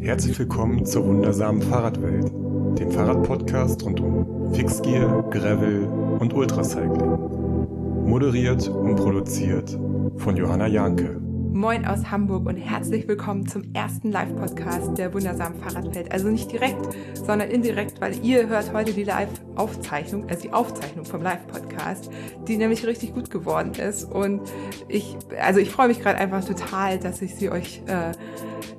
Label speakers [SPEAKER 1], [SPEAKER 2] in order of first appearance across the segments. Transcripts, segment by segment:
[SPEAKER 1] Herzlich willkommen zur wundersamen Fahrradwelt, dem Fahrradpodcast rund um Fixgear, Gravel und Ultracycling. Moderiert und produziert von Johanna Janke.
[SPEAKER 2] Moin aus Hamburg und herzlich willkommen zum ersten Live-Podcast der wundersamen Fahrradwelt. Also nicht direkt, sondern indirekt, weil ihr hört heute die Live-Aufzeichnung, also die Aufzeichnung vom Live-Podcast, die nämlich richtig gut geworden ist. Und ich, also ich freue mich gerade einfach total, dass ich sie euch äh,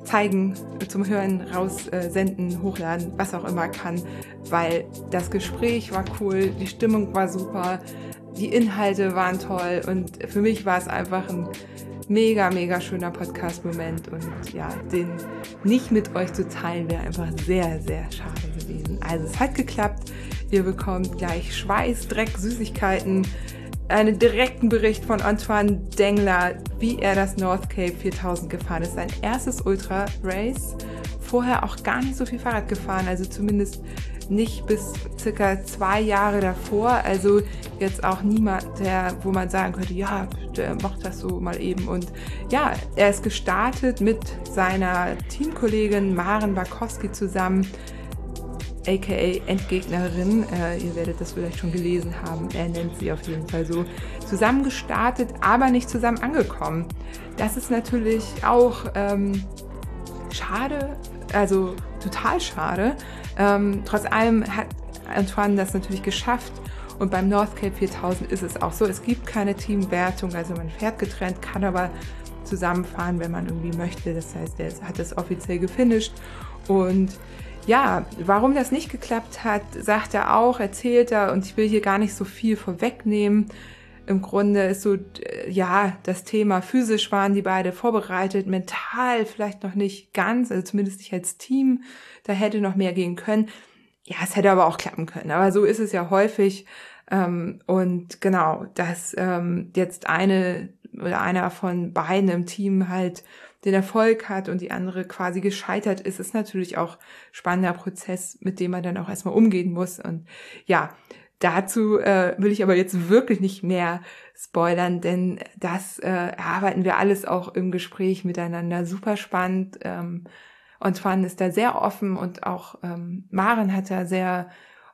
[SPEAKER 2] zeigen, zum Hören, raussenden, äh, hochladen, was auch immer kann, weil das Gespräch war cool, die Stimmung war super, die Inhalte waren toll und für mich war es einfach ein mega, mega schöner Podcast-Moment und ja, den nicht mit euch zu teilen wäre einfach sehr, sehr schade gewesen. Also es hat geklappt. Ihr bekommt gleich Schweiß, Dreck, Süßigkeiten, einen direkten Bericht von Antoine Dengler, wie er das North Cape 4000 gefahren ist. Sein erstes Ultra-Race. Vorher auch gar nicht so viel Fahrrad gefahren, also zumindest nicht bis circa zwei Jahre davor. Also jetzt auch niemand, der, wo man sagen könnte, ja, der macht das so mal eben. Und ja, er ist gestartet mit seiner Teamkollegin Maren Barkowski zusammen aka Endgegnerin, äh, ihr werdet das vielleicht schon gelesen haben, er nennt sie auf jeden Fall so, zusammen gestartet, aber nicht zusammen angekommen. Das ist natürlich auch ähm, schade, also total schade. Ähm, trotz allem hat Antoine das natürlich geschafft. Und beim North Cape 4000 ist es auch so, es gibt keine Teamwertung, also man fährt getrennt, kann aber zusammenfahren, wenn man irgendwie möchte. Das heißt, er hat das offiziell gefinisht. Und ja, warum das nicht geklappt hat, sagt er auch, erzählt er, und ich will hier gar nicht so viel vorwegnehmen. Im Grunde ist so, ja, das Thema physisch waren die beide vorbereitet, mental vielleicht noch nicht ganz, also zumindest nicht als Team. Da hätte noch mehr gehen können. Ja, es hätte aber auch klappen können. Aber so ist es ja häufig. Ähm, und genau, dass ähm, jetzt eine oder einer von beiden im Team halt den Erfolg hat und die andere quasi gescheitert ist, ist natürlich auch spannender Prozess, mit dem man dann auch erstmal umgehen muss. Und ja, Dazu äh, will ich aber jetzt wirklich nicht mehr spoilern, denn das äh, erarbeiten wir alles auch im Gespräch miteinander. Super spannend. Ähm, Antoine ist da sehr offen und auch ähm, Maren hat da sehr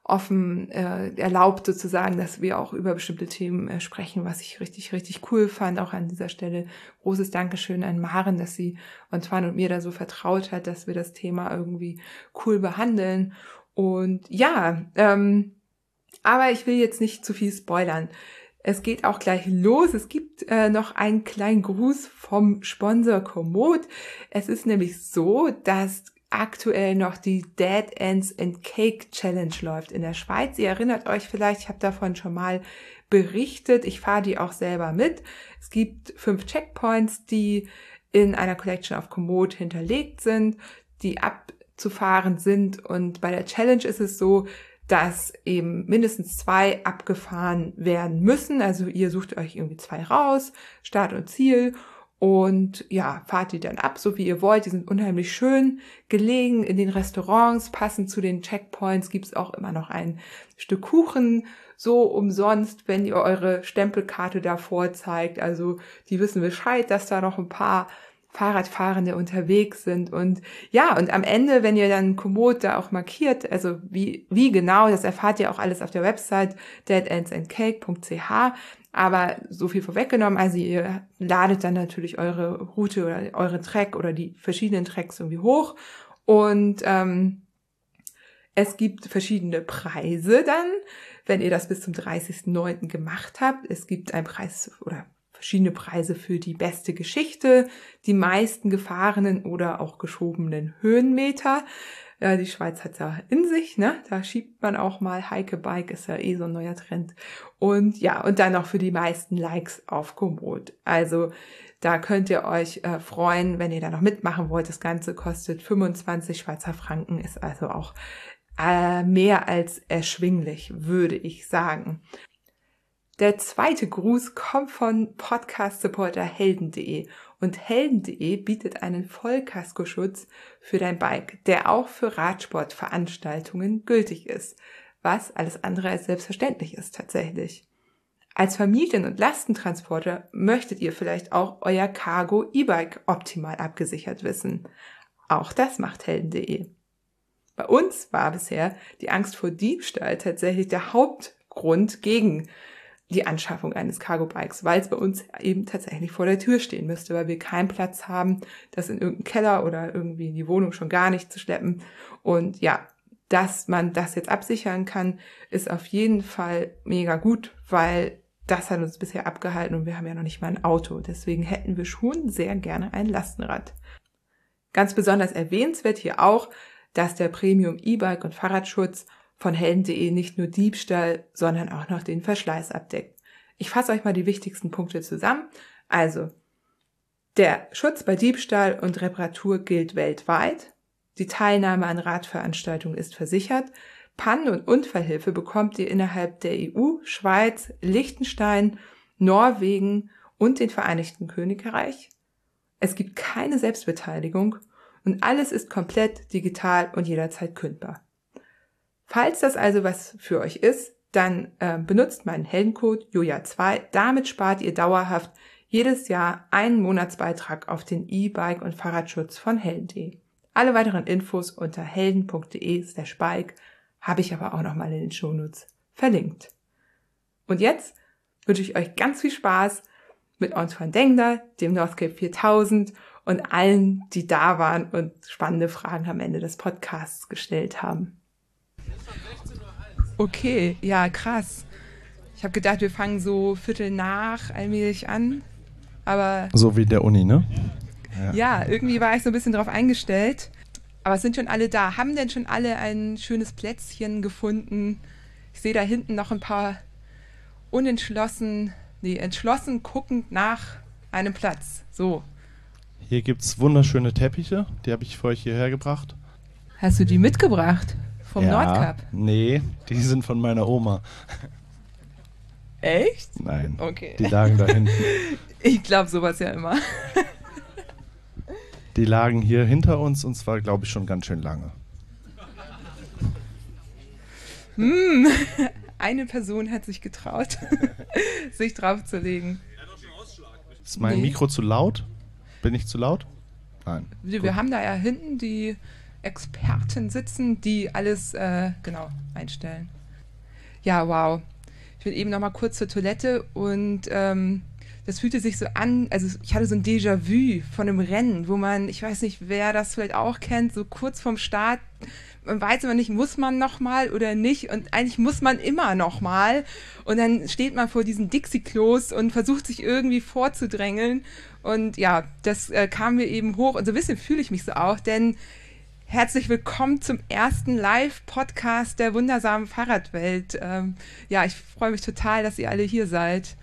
[SPEAKER 2] offen äh, erlaubt sozusagen, dass wir auch über bestimmte Themen äh, sprechen, was ich richtig, richtig cool fand. Auch an dieser Stelle großes Dankeschön an Maren, dass sie Antoine und mir da so vertraut hat, dass wir das Thema irgendwie cool behandeln. Und ja, ähm, aber ich will jetzt nicht zu viel spoilern. Es geht auch gleich los. Es gibt äh, noch einen kleinen Gruß vom Sponsor Komoot. Es ist nämlich so, dass aktuell noch die Dead Ends and Cake Challenge läuft in der Schweiz. Ihr erinnert euch vielleicht, ich habe davon schon mal berichtet. Ich fahre die auch selber mit. Es gibt fünf Checkpoints, die in einer Collection auf Komoot hinterlegt sind, die abzufahren sind. Und bei der Challenge ist es so, dass eben mindestens zwei abgefahren werden müssen. Also ihr sucht euch irgendwie zwei raus, Start und Ziel und ja, fahrt die dann ab, so wie ihr wollt. Die sind unheimlich schön gelegen in den Restaurants, passend zu den Checkpoints gibt's auch immer noch ein Stück Kuchen, so umsonst, wenn ihr eure Stempelkarte davor zeigt. Also die wissen Bescheid, dass da noch ein paar Fahrradfahrende unterwegs sind. Und ja, und am Ende, wenn ihr dann Komoot da auch markiert, also wie, wie genau, das erfahrt ihr auch alles auf der Website deadendsandcake.ch. Aber so viel vorweggenommen, also ihr ladet dann natürlich eure Route oder eure Track oder die verschiedenen Tracks irgendwie hoch. Und ähm, es gibt verschiedene Preise dann, wenn ihr das bis zum 30.09. gemacht habt. Es gibt einen Preis oder verschiedene Preise für die beste Geschichte, die meisten gefahrenen oder auch geschobenen Höhenmeter. Ja, die Schweiz hat ja in sich, ne? Da schiebt man auch mal Heike Bike, ist ja eh so ein neuer Trend. Und ja, und dann noch für die meisten Likes auf Komoot. Also da könnt ihr euch äh, freuen, wenn ihr da noch mitmachen wollt. Das Ganze kostet 25 Schweizer Franken, ist also auch äh, mehr als erschwinglich, würde ich sagen. Der zweite Gruß kommt von Podcast-Supporter helden.de und helden.de bietet einen Vollkaskoschutz für dein Bike, der auch für Radsportveranstaltungen gültig ist, was alles andere als selbstverständlich ist tatsächlich. Als Familien- und Lastentransporter möchtet ihr vielleicht auch euer Cargo E-Bike optimal abgesichert wissen. Auch das macht helden.de. Bei uns war bisher die Angst vor Diebstahl tatsächlich der Hauptgrund gegen die Anschaffung eines Cargo Bikes, weil es bei uns eben tatsächlich vor der Tür stehen müsste, weil wir keinen Platz haben, das in irgendeinen Keller oder irgendwie in die Wohnung schon gar nicht zu schleppen. Und ja, dass man das jetzt absichern kann, ist auf jeden Fall mega gut, weil das hat uns bisher abgehalten und wir haben ja noch nicht mal ein Auto. Deswegen hätten wir schon sehr gerne ein Lastenrad. Ganz besonders erwähnenswert hier auch, dass der Premium E-Bike und Fahrradschutz von helden.de nicht nur Diebstahl, sondern auch noch den Verschleiß abdeckt. Ich fasse euch mal die wichtigsten Punkte zusammen. Also, der Schutz bei Diebstahl und Reparatur gilt weltweit. Die Teilnahme an Radveranstaltungen ist versichert. Pannen- und Unfallhilfe bekommt ihr innerhalb der EU, Schweiz, Liechtenstein, Norwegen und den Vereinigten Königreich. Es gibt keine Selbstbeteiligung und alles ist komplett digital und jederzeit kündbar. Falls das also was für euch ist, dann äh, benutzt meinen Heldencode Julia2. Damit spart ihr dauerhaft jedes Jahr einen Monatsbeitrag auf den E-Bike und Fahrradschutz von Helden.de. Alle weiteren Infos unter helden.de slash bike habe ich aber auch nochmal in den Shownotes verlinkt. Und jetzt wünsche ich euch ganz viel Spaß mit Antoine Dengler, dem Northcape 4000 und allen, die da waren und spannende Fragen am Ende des Podcasts gestellt haben. Okay, ja, krass. Ich habe gedacht, wir fangen so Viertel nach allmählich an, aber...
[SPEAKER 3] So wie der Uni, ne?
[SPEAKER 2] Ja. ja, irgendwie war ich so ein bisschen drauf eingestellt. Aber es sind schon alle da. Haben denn schon alle ein schönes Plätzchen gefunden? Ich sehe da hinten noch ein paar unentschlossen, nee, entschlossen guckend nach einem Platz. So.
[SPEAKER 3] Hier gibt es wunderschöne Teppiche, die habe ich für euch hierher gebracht.
[SPEAKER 2] Hast du die mitgebracht? Vom
[SPEAKER 3] ja,
[SPEAKER 2] Nordkap?
[SPEAKER 3] Nee, die sind von meiner Oma.
[SPEAKER 2] Echt?
[SPEAKER 3] Nein.
[SPEAKER 2] Okay.
[SPEAKER 3] Die lagen da hinten.
[SPEAKER 2] Ich glaube sowas ja immer.
[SPEAKER 3] Die lagen hier hinter uns und zwar, glaube ich, schon ganz schön lange.
[SPEAKER 2] Hm, eine Person hat sich getraut, sich draufzulegen.
[SPEAKER 3] Ist mein nee. Mikro zu laut? Bin ich zu laut?
[SPEAKER 2] Nein. Wir, wir haben da ja hinten die Experten sitzen, die alles äh, genau einstellen. Ja, wow. Ich bin eben noch mal kurz zur Toilette und ähm, das fühlte sich so an, also ich hatte so ein Déjà-vu von einem Rennen, wo man, ich weiß nicht, wer das vielleicht auch kennt, so kurz vorm Start, man weiß immer nicht, muss man noch mal oder nicht und eigentlich muss man immer noch mal und dann steht man vor diesen Dixie-Klos und versucht sich irgendwie vorzudrängeln und ja, das äh, kam mir eben hoch und so ein bisschen fühle ich mich so auch, denn Herzlich willkommen zum ersten Live-Podcast der wundersamen Fahrradwelt. Ähm, ja, ich freue mich total, dass ihr alle hier seid.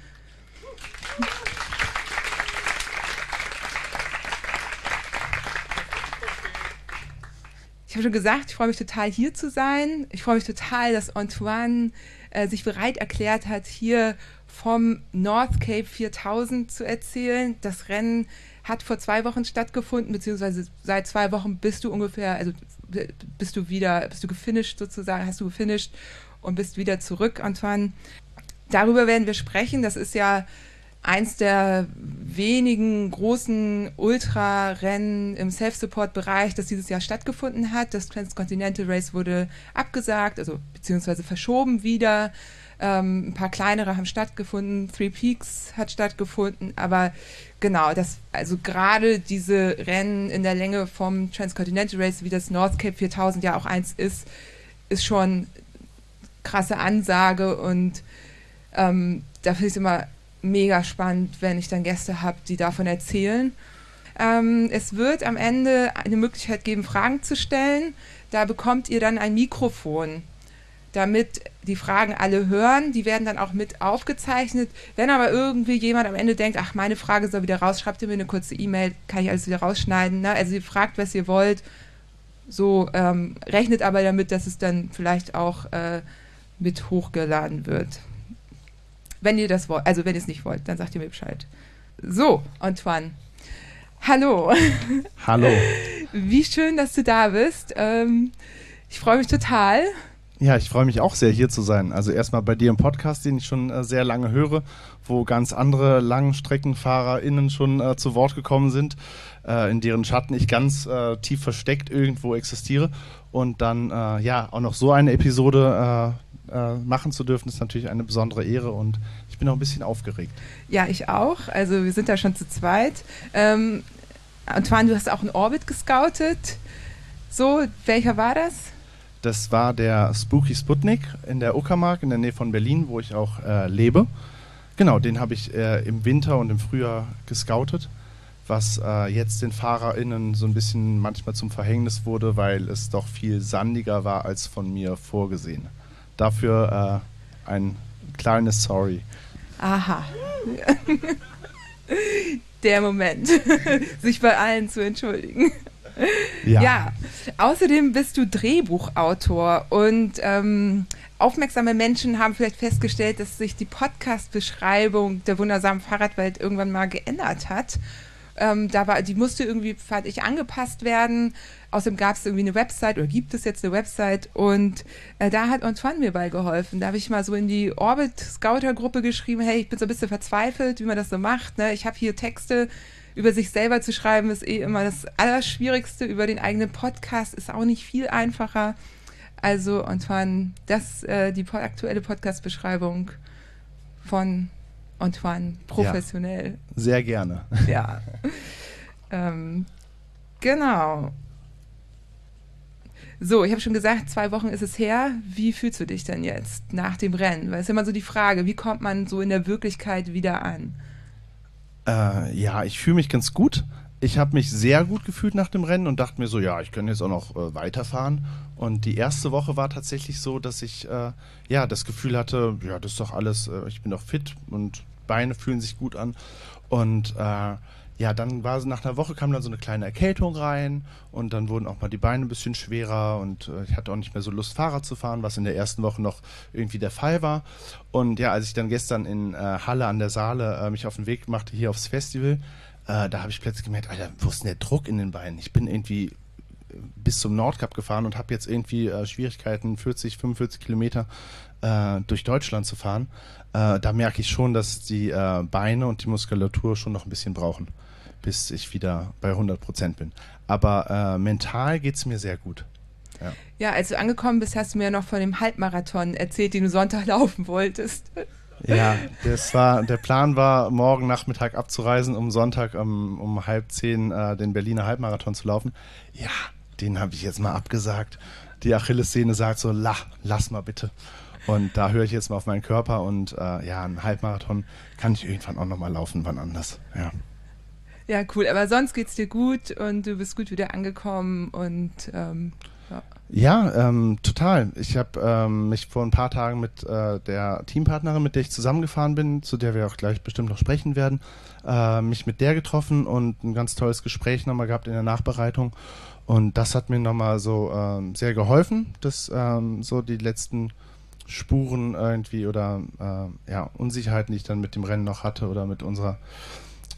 [SPEAKER 2] Ich habe schon gesagt, ich freue mich total hier zu sein. Ich freue mich total, dass Antoine äh, sich bereit erklärt hat, hier vom North Cape 4000 zu erzählen. Das Rennen hat vor zwei Wochen stattgefunden, beziehungsweise seit zwei Wochen bist du ungefähr, also bist du wieder, bist du gefinisht sozusagen, hast du gefinisht und bist wieder zurück, Antoine. Darüber werden wir sprechen. Das ist ja eins der wenigen großen Ultrarennen im Self-Support-Bereich, das dieses Jahr stattgefunden hat. Das Transcontinental Race wurde abgesagt, also beziehungsweise verschoben wieder. Ähm, ein paar kleinere haben stattgefunden, Three Peaks hat stattgefunden, aber genau, das, also gerade diese Rennen in der Länge vom Transcontinental Race, wie das North Cape 4000 ja auch eins ist, ist schon krasse Ansage und ähm, da finde ich es immer mega spannend, wenn ich dann Gäste habe, die davon erzählen. Ähm, es wird am Ende eine Möglichkeit geben, Fragen zu stellen. Da bekommt ihr dann ein Mikrofon damit die Fragen alle hören. Die werden dann auch mit aufgezeichnet. Wenn aber irgendwie jemand am Ende denkt, ach, meine Frage soll wieder raus, schreibt ihr mir eine kurze E-Mail, kann ich alles wieder rausschneiden. Ne? Also ihr fragt, was ihr wollt. So ähm, rechnet aber damit, dass es dann vielleicht auch äh, mit hochgeladen wird. Wenn ihr das wollt, also wenn ihr es nicht wollt, dann sagt ihr mir Bescheid. So, Antoine. Hallo.
[SPEAKER 3] Hallo.
[SPEAKER 2] Wie schön, dass du da bist. Ähm, ich freue mich total.
[SPEAKER 3] Ja, ich freue mich auch sehr, hier zu sein. Also erstmal bei dir im Podcast, den ich schon äh, sehr lange höre, wo ganz andere LangstreckenfahrerInnen schon äh, zu Wort gekommen sind. äh, in deren Schatten ich ganz äh, tief versteckt irgendwo existiere. Und dann äh, ja auch noch so eine Episode äh, machen zu dürfen, ist natürlich eine besondere Ehre und ich bin auch ein bisschen aufgeregt.
[SPEAKER 2] Ja, ich auch. Also wir sind da schon zu zweit. Ähm, Antoine, du hast auch einen Orbit gescoutet. So, welcher war das?
[SPEAKER 3] Das war der Spooky Sputnik in der Uckermark in der Nähe von Berlin, wo ich auch äh, lebe. Genau, den habe ich äh, im Winter und im Frühjahr gescoutet, was äh, jetzt den FahrerInnen so ein bisschen manchmal zum Verhängnis wurde, weil es doch viel sandiger war als von mir vorgesehen. Dafür äh, ein kleines Sorry.
[SPEAKER 2] Aha. der Moment, sich bei allen zu entschuldigen. Ja. ja. Außerdem bist du Drehbuchautor und ähm, aufmerksame Menschen haben vielleicht festgestellt, dass sich die Podcast-Beschreibung der wundersamen Fahrradwelt irgendwann mal geändert hat. Ähm, da war, die musste irgendwie, fand ich, angepasst werden. Außerdem gab es irgendwie eine Website oder gibt es jetzt eine Website und äh, da hat Antoine mir bei geholfen. Da habe ich mal so in die Orbit Scouter Gruppe geschrieben, hey, ich bin so ein bisschen verzweifelt, wie man das so macht. Ne? Ich habe hier Texte, über sich selber zu schreiben, ist eh immer das Allerschwierigste. Über den eigenen Podcast ist auch nicht viel einfacher. Also, Antoine, das äh, die aktuelle Podcast-Beschreibung von Antoine, professionell. Ja,
[SPEAKER 3] sehr gerne.
[SPEAKER 2] Ja. ähm, genau. So, ich habe schon gesagt, zwei Wochen ist es her. Wie fühlst du dich denn jetzt nach dem Rennen? Weil es ist immer so die Frage, wie kommt man so in der Wirklichkeit wieder an?
[SPEAKER 3] Äh, ja, ich fühle mich ganz gut. Ich habe mich sehr gut gefühlt nach dem Rennen und dachte mir so, ja, ich kann jetzt auch noch äh, weiterfahren. Und die erste Woche war tatsächlich so, dass ich äh, ja das Gefühl hatte, ja, das ist doch alles, äh, ich bin doch fit und Beine fühlen sich gut an. Und äh, ja, dann war so nach einer Woche kam dann so eine kleine Erkältung rein und dann wurden auch mal die Beine ein bisschen schwerer und äh, ich hatte auch nicht mehr so Lust, Fahrrad zu fahren, was in der ersten Woche noch irgendwie der Fall war. Und ja, als ich dann gestern in äh, Halle an der Saale äh, mich auf den Weg machte hier aufs Festival, äh, da habe ich plötzlich gemerkt, Alter, wo ist denn der Druck in den Beinen? Ich bin irgendwie äh, bis zum Nordkap gefahren und habe jetzt irgendwie äh, Schwierigkeiten, 40, 45 Kilometer durch Deutschland zu fahren. da merke ich schon, dass die Beine und die Muskulatur schon noch ein bisschen brauchen bis ich wieder bei 100 Prozent bin. Aber äh, mental geht es mir sehr gut.
[SPEAKER 2] Ja. ja, als du angekommen bist, hast du mir noch von dem Halbmarathon erzählt, den du Sonntag laufen wolltest.
[SPEAKER 3] Ja, das war, der Plan war, morgen Nachmittag abzureisen, um Sonntag um, um halb zehn äh, den Berliner Halbmarathon zu laufen. Ja, den habe ich jetzt mal abgesagt. Die Achillessehne sagt so, la, lass mal bitte. Und da höre ich jetzt mal auf meinen Körper und äh, ja, einen Halbmarathon kann ich irgendwann auch nochmal laufen, wann anders. Ja.
[SPEAKER 2] Ja, cool. Aber sonst geht's dir gut und du bist gut wieder angekommen und ähm,
[SPEAKER 3] ja. Ja, ähm, total. Ich habe ähm, mich vor ein paar Tagen mit äh, der Teampartnerin, mit der ich zusammengefahren bin, zu der wir auch gleich bestimmt noch sprechen werden, äh, mich mit der getroffen und ein ganz tolles Gespräch nochmal gehabt in der Nachbereitung. Und das hat mir nochmal so ähm, sehr geholfen, dass ähm, so die letzten Spuren irgendwie oder äh, ja, Unsicherheiten, die ich dann mit dem Rennen noch hatte oder mit unserer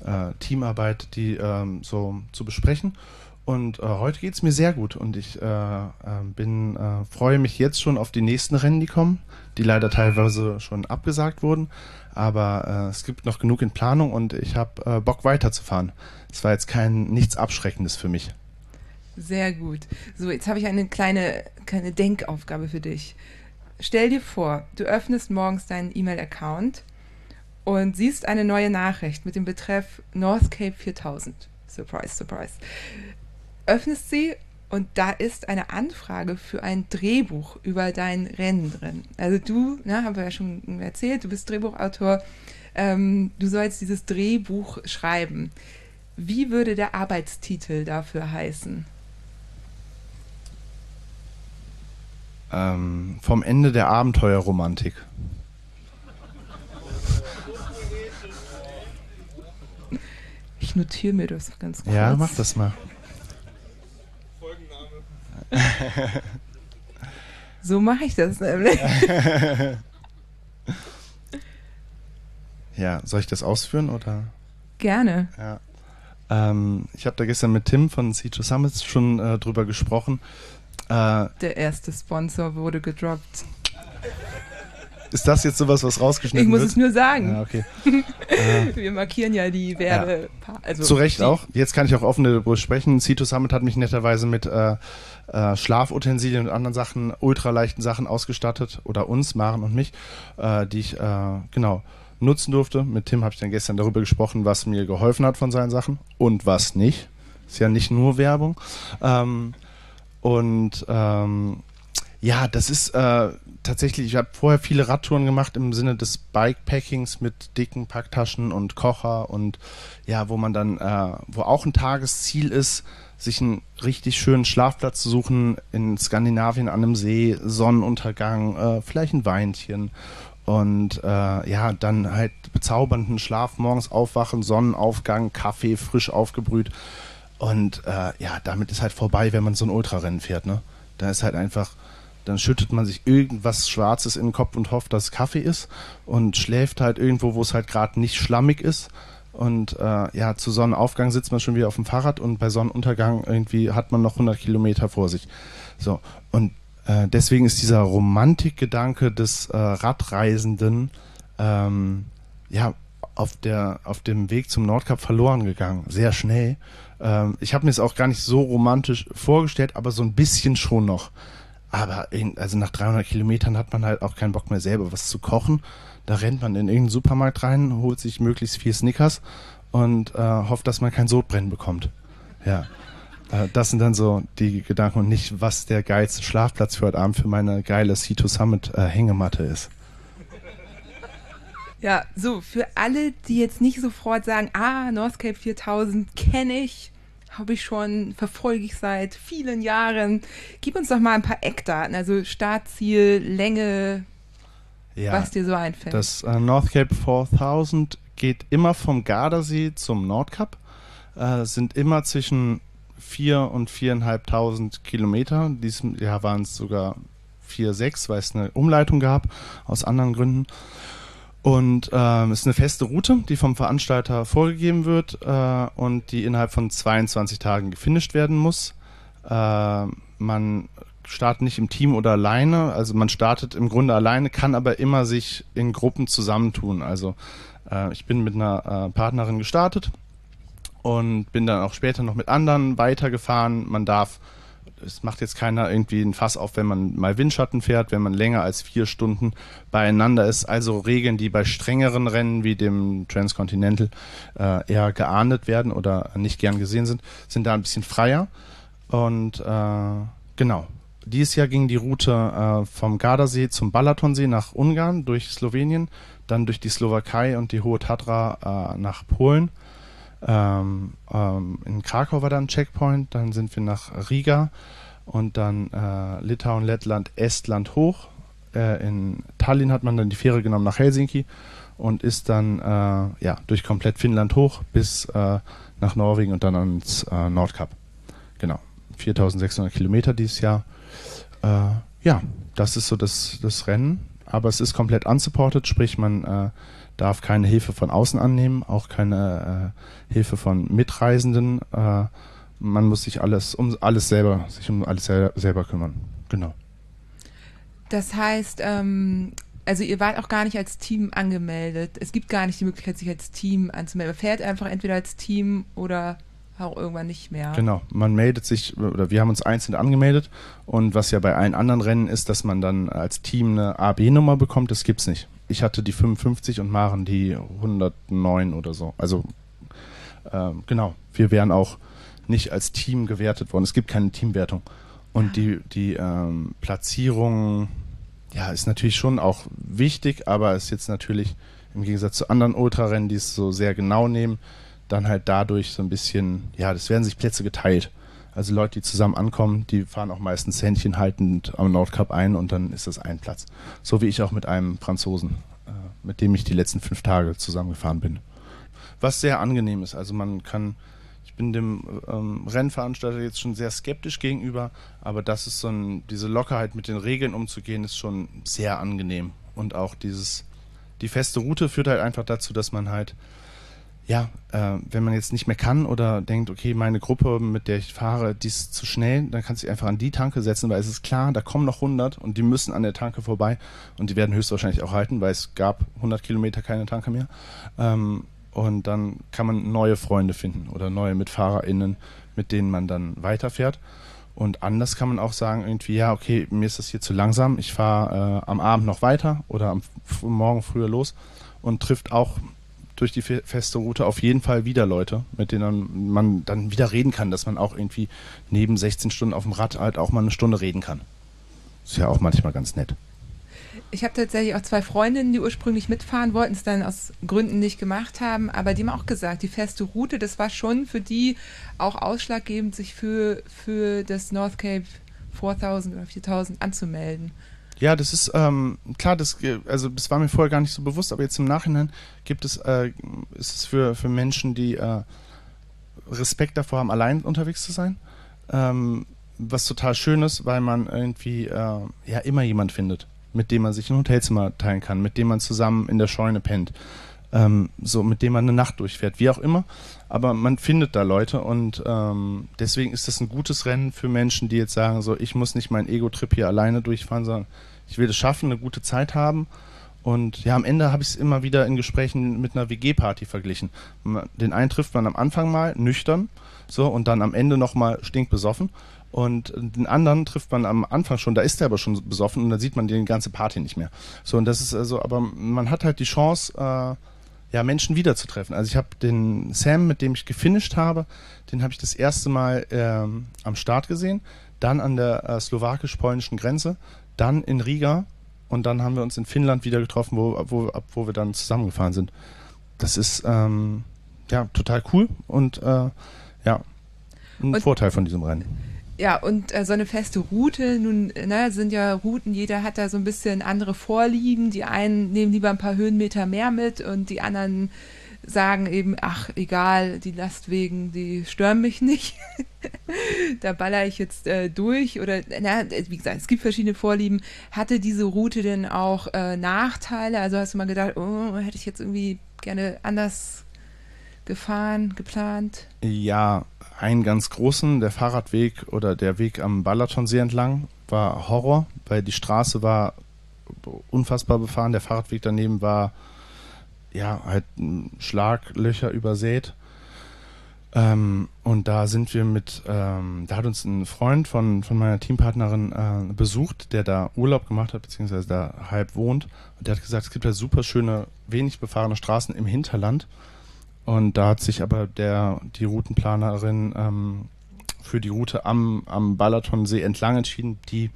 [SPEAKER 3] äh, Teamarbeit, die ähm, so zu besprechen. Und äh, heute geht es mir sehr gut und ich äh, äh bin äh, freue mich jetzt schon auf die nächsten Rennen, die kommen, die leider teilweise schon abgesagt wurden. Aber äh, es gibt noch genug in Planung und ich habe Bock weiterzufahren. Es war jetzt kein nichts Abschreckendes für mich.
[SPEAKER 2] Sehr gut. So, jetzt habe ich eine kleine, kleine Denkaufgabe für dich. Stell dir vor, du öffnest morgens deinen E-Mail-Account und siehst eine neue Nachricht mit dem Betreff North Cape 4000. Surprise, surprise. Öffnest sie und da ist eine Anfrage für ein Drehbuch über dein Rennen drin. Also du, ne, haben wir ja schon erzählt, du bist Drehbuchautor. Ähm, du sollst dieses Drehbuch schreiben. Wie würde der Arbeitstitel dafür heißen?
[SPEAKER 3] Ähm, vom Ende der Abenteuerromantik.
[SPEAKER 2] Ich notiere mir das ganz kurz.
[SPEAKER 3] Ja, mach das mal.
[SPEAKER 2] Folgenname. so mache ich das nämlich.
[SPEAKER 3] ja, soll ich das ausführen oder?
[SPEAKER 2] Gerne.
[SPEAKER 3] Ja. Ähm, ich habe da gestern mit Tim von C2 Summits schon äh, drüber gesprochen.
[SPEAKER 2] Äh, Der erste Sponsor wurde gedroppt.
[SPEAKER 3] Ist das jetzt sowas, was rausgeschnitten
[SPEAKER 2] Ich muss
[SPEAKER 3] wird?
[SPEAKER 2] es nur sagen.
[SPEAKER 3] Ja, okay.
[SPEAKER 2] Wir markieren ja die Werbe. Also
[SPEAKER 3] Zu Recht auch. Jetzt kann ich auch offen darüber sprechen. Cito Summit hat mich netterweise mit äh, äh, Schlafutensilien und anderen Sachen, ultraleichten Sachen ausgestattet. Oder uns, Maren und mich, äh, die ich, äh, genau, nutzen durfte. Mit Tim habe ich dann gestern darüber gesprochen, was mir geholfen hat von seinen Sachen und was nicht. Ist ja nicht nur Werbung. Ähm, und ähm, ja, das ist äh, tatsächlich, ich habe vorher viele Radtouren gemacht im Sinne des Bikepackings mit dicken Packtaschen und Kocher und ja, wo man dann, äh, wo auch ein Tagesziel ist, sich einen richtig schönen Schlafplatz zu suchen in Skandinavien an einem See, Sonnenuntergang, äh, vielleicht ein Weinchen und äh, ja, dann halt bezaubernden Schlaf, morgens aufwachen, Sonnenaufgang, Kaffee frisch aufgebrüht und äh, ja, damit ist halt vorbei, wenn man so ein Ultrarennen fährt, ne? Da ist halt einfach, dann schüttet man sich irgendwas Schwarzes in den Kopf und hofft, dass es Kaffee ist und schläft halt irgendwo, wo es halt gerade nicht schlammig ist. Und äh, ja, zu Sonnenaufgang sitzt man schon wieder auf dem Fahrrad und bei Sonnenuntergang irgendwie hat man noch 100 Kilometer vor sich. So, und äh, deswegen ist dieser Romantikgedanke des äh, Radreisenden ähm, ja auf, der, auf dem Weg zum Nordkap verloren gegangen, sehr schnell. Ähm, ich habe mir es auch gar nicht so romantisch vorgestellt, aber so ein bisschen schon noch. Aber in, also nach 300 Kilometern hat man halt auch keinen Bock mehr selber was zu kochen. Da rennt man in irgendeinen Supermarkt rein, holt sich möglichst viel Snickers und äh, hofft, dass man kein Sodbrennen bekommt. Ja. Äh, das sind dann so die Gedanken und nicht, was der geilste Schlafplatz für heute Abend für meine geile C2 Summit äh, Hängematte ist.
[SPEAKER 2] Ja, so, für alle, die jetzt nicht sofort sagen, ah, Northcape 4000 kenne ich, habe ich schon, verfolge ich seit vielen Jahren. Gib uns doch mal ein paar Eckdaten, also Startziel, Länge,
[SPEAKER 3] Ja,
[SPEAKER 2] was dir so einfällt.
[SPEAKER 3] Das äh, North Cape 4000 geht immer vom Gardasee zum Nordkap. Äh, sind immer zwischen 4 und 4.500 Kilometer. Diesem Jahr waren es sogar 4, 6, weil es eine Umleitung gab, aus anderen Gründen. Und ähm, ist eine feste Route, die vom Veranstalter vorgegeben wird äh, und die innerhalb von 22 Tagen gefinisht werden muss. Äh, man startet nicht im Team oder alleine, also man startet im Grunde alleine, kann aber immer sich in Gruppen zusammentun. Also äh, ich bin mit einer äh, Partnerin gestartet und bin dann auch später noch mit anderen weitergefahren. Man darf, es macht jetzt keiner irgendwie ein Fass auf, wenn man mal Windschatten fährt, wenn man länger als vier Stunden beieinander ist. Also Regeln, die bei strengeren Rennen wie dem Transcontinental äh, eher geahndet werden oder nicht gern gesehen sind, sind da ein bisschen freier. Und äh, genau. Dieses Jahr ging die Route äh, vom Gardasee zum Balatonsee nach Ungarn durch Slowenien, dann durch die Slowakei und die Hohe Tatra äh, nach Polen. Ähm, ähm, in Krakau war dann Checkpoint, dann sind wir nach Riga und dann äh, Litauen, Lettland, Estland hoch. Äh, in Tallinn hat man dann die Fähre genommen nach Helsinki und ist dann äh, ja, durch komplett Finnland hoch bis äh, nach Norwegen und dann ans äh, Nordkap. Genau, 4600 Kilometer dieses Jahr. Äh, ja, das ist so das, das Rennen, aber es ist komplett unsupported, sprich man darf keine Hilfe von außen annehmen, auch keine äh, Hilfe von Mitreisenden. Äh, man muss sich alles um alles selber, sich um alles sel selber kümmern. Genau.
[SPEAKER 2] Das heißt, ähm, also ihr wart auch gar nicht als Team angemeldet. Es gibt gar nicht die Möglichkeit, sich als Team anzumelden. Man fährt einfach entweder als Team oder auch irgendwann nicht mehr.
[SPEAKER 3] Genau, man meldet sich, oder wir haben uns einzeln angemeldet und was ja bei allen anderen Rennen ist, dass man dann als Team eine AB-Nummer bekommt, das gibt's nicht. Ich hatte die 55 und Maren die 109 oder so. Also ähm, genau, wir wären auch nicht als Team gewertet worden. Es gibt keine Teamwertung. Und die, die ähm, Platzierung, ja, ist natürlich schon auch wichtig, aber ist jetzt natürlich im Gegensatz zu anderen Ultrarennen, die es so sehr genau nehmen, dann halt dadurch so ein bisschen, ja, das werden sich Plätze geteilt. Also Leute, die zusammen ankommen, die fahren auch meistens Händchen haltend am Nordkap ein und dann ist das ein Platz. So wie ich auch mit einem Franzosen, äh, mit dem ich die letzten fünf Tage zusammengefahren bin. Was sehr angenehm ist. Also man kann, ich bin dem ähm, Rennveranstalter jetzt schon sehr skeptisch gegenüber, aber das ist so ein, diese Lockerheit mit den Regeln umzugehen, ist schon sehr angenehm. Und auch dieses, die feste Route führt halt einfach dazu, dass man halt ja, äh, wenn man jetzt nicht mehr kann oder denkt, okay, meine Gruppe, mit der ich fahre, die ist zu schnell, dann kannst du dich einfach an die Tanke setzen, weil es ist klar, da kommen noch 100 und die müssen an der Tanke vorbei und die werden höchstwahrscheinlich auch halten, weil es gab 100 Kilometer keine Tanke mehr. Ähm, und dann kann man neue Freunde finden oder neue MitfahrerInnen, mit denen man dann weiterfährt. Und anders kann man auch sagen, irgendwie, ja, okay, mir ist das hier zu langsam, ich fahre äh, am Abend noch weiter oder am Morgen früher los und trifft auch durch die feste Route auf jeden Fall wieder Leute, mit denen man dann wieder reden kann, dass man auch irgendwie neben 16 Stunden auf dem Rad halt auch mal eine Stunde reden kann. Ist ja auch manchmal ganz nett.
[SPEAKER 2] Ich habe tatsächlich auch zwei Freundinnen, die ursprünglich mitfahren wollten, es dann aus Gründen nicht gemacht haben, aber die haben auch gesagt, die feste Route, das war schon für die auch ausschlaggebend, sich für, für das North Cape 4000 oder 4000 anzumelden.
[SPEAKER 3] Ja, das ist ähm, klar, das, also das war mir vorher gar nicht so bewusst, aber jetzt im Nachhinein gibt es, äh, ist es für, für Menschen, die äh, Respekt davor haben, allein unterwegs zu sein. Ähm, was total schön ist, weil man irgendwie äh, ja immer jemand findet, mit dem man sich ein Hotelzimmer teilen kann, mit dem man zusammen in der Scheune pennt, ähm, so mit dem man eine Nacht durchfährt, wie auch immer. Aber man findet da Leute und ähm, deswegen ist das ein gutes Rennen für Menschen, die jetzt sagen, so ich muss nicht meinen Ego-Trip hier alleine durchfahren, sondern ich will es schaffen, eine gute Zeit haben. Und ja, am Ende habe ich es immer wieder in Gesprächen mit einer WG-Party verglichen. Den einen trifft man am Anfang mal nüchtern, so und dann am Ende nochmal stinkbesoffen. Und den anderen trifft man am Anfang schon, da ist er aber schon besoffen und dann sieht man die ganze Party nicht mehr. So, und das ist also, aber man hat halt die Chance, äh, ja, Menschen wiederzutreffen. Also ich habe den Sam, mit dem ich gefinisht habe, den habe ich das erste Mal ähm, am Start gesehen, dann an der äh, slowakisch-polnischen Grenze, dann in Riga und dann haben wir uns in Finnland wieder getroffen, wo, wo, wo wir dann zusammengefahren sind. Das ist ähm, ja total cool und äh, ja, ein und Vorteil von diesem Rennen
[SPEAKER 2] ja, und äh, so eine feste Route, nun ne, sind ja Routen, jeder hat da so ein bisschen andere Vorlieben. Die einen nehmen lieber ein paar Höhenmeter mehr mit und die anderen sagen eben, ach, egal, die Lastwegen, die stören mich nicht. da baller ich jetzt äh, durch. Oder, na, wie gesagt, es gibt verschiedene Vorlieben. Hatte diese Route denn auch äh, Nachteile? Also hast du mal gedacht, oh, hätte ich jetzt irgendwie gerne anders gefahren, geplant?
[SPEAKER 3] Ja, einen ganz großen, der Fahrradweg oder der Weg am Balatonsee entlang, war Horror, weil die Straße war unfassbar befahren, der Fahrradweg daneben war ja halt Schlaglöcher übersät. Ähm, und da sind wir mit, ähm, da hat uns ein Freund von, von meiner Teampartnerin äh, besucht, der da Urlaub gemacht hat, beziehungsweise da halb wohnt. Und der hat gesagt, es gibt da super schöne, wenig befahrene Straßen im Hinterland. Und da hat sich aber der, die Routenplanerin ähm, für die Route am, am Balatonsee entlang entschieden, die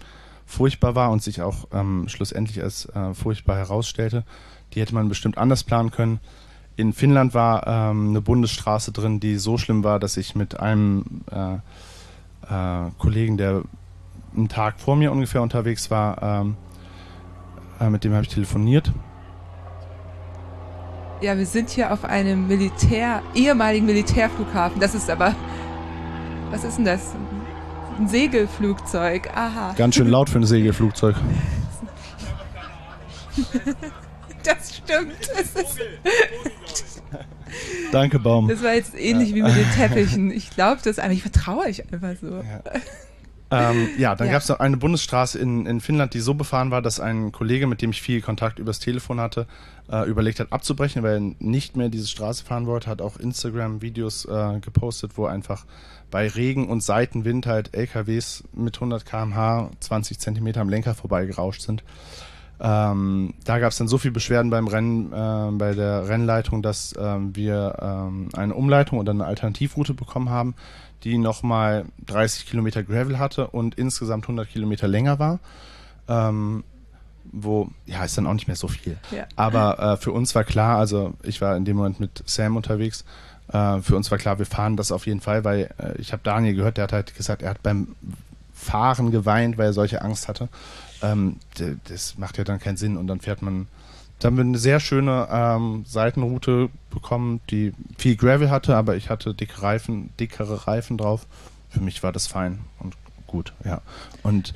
[SPEAKER 3] furchtbar war und sich auch ähm, schlussendlich als äh, furchtbar herausstellte. Die hätte man bestimmt anders planen können. In Finnland war ähm, eine Bundesstraße drin, die so schlimm war, dass ich mit einem äh, äh, Kollegen, der einen Tag vor mir ungefähr unterwegs war, ähm, äh, mit dem habe ich telefoniert
[SPEAKER 2] ja, wir sind hier auf einem Militär, ehemaligen Militärflughafen. Das ist aber, was ist denn das? Ein Segelflugzeug. Aha.
[SPEAKER 3] Ganz schön laut für ein Segelflugzeug.
[SPEAKER 2] das stimmt. Das ist
[SPEAKER 3] Danke, Baum.
[SPEAKER 2] Das war jetzt ähnlich ja. wie mit den Teppichen. Ich glaube das einfach, ich vertraue euch einfach so.
[SPEAKER 3] Ja. Ähm, ja, dann ja. gab es noch eine Bundesstraße in, in Finnland, die so befahren war, dass ein Kollege, mit dem ich viel Kontakt übers Telefon hatte, äh, überlegt hat abzubrechen, weil er nicht mehr diese Straße fahren wollte, hat auch Instagram-Videos äh, gepostet, wo einfach bei Regen und Seitenwind halt LKWs mit 100 km/h 20 Zentimeter am Lenker vorbeigerauscht sind. Ähm, da gab es dann so viel Beschwerden beim Rennen, äh, bei der Rennleitung, dass ähm, wir ähm, eine Umleitung oder eine Alternativroute bekommen haben, die nochmal 30 Kilometer Gravel hatte und insgesamt 100 Kilometer länger war. Ähm, wo, ja, ist dann auch nicht mehr so viel. Ja. Aber äh, für uns war klar, also ich war in dem Moment mit Sam unterwegs, äh, für uns war klar, wir fahren das auf jeden Fall, weil äh, ich habe Daniel gehört, der hat halt gesagt, er hat beim Fahren geweint, weil er solche Angst hatte. Ähm, das macht ja dann keinen Sinn und dann fährt man da haben wir eine sehr schöne ähm, Seitenroute bekommen, die viel Gravel hatte, aber ich hatte dicke Reifen, dickere Reifen drauf. Für mich war das fein und gut, ja. Und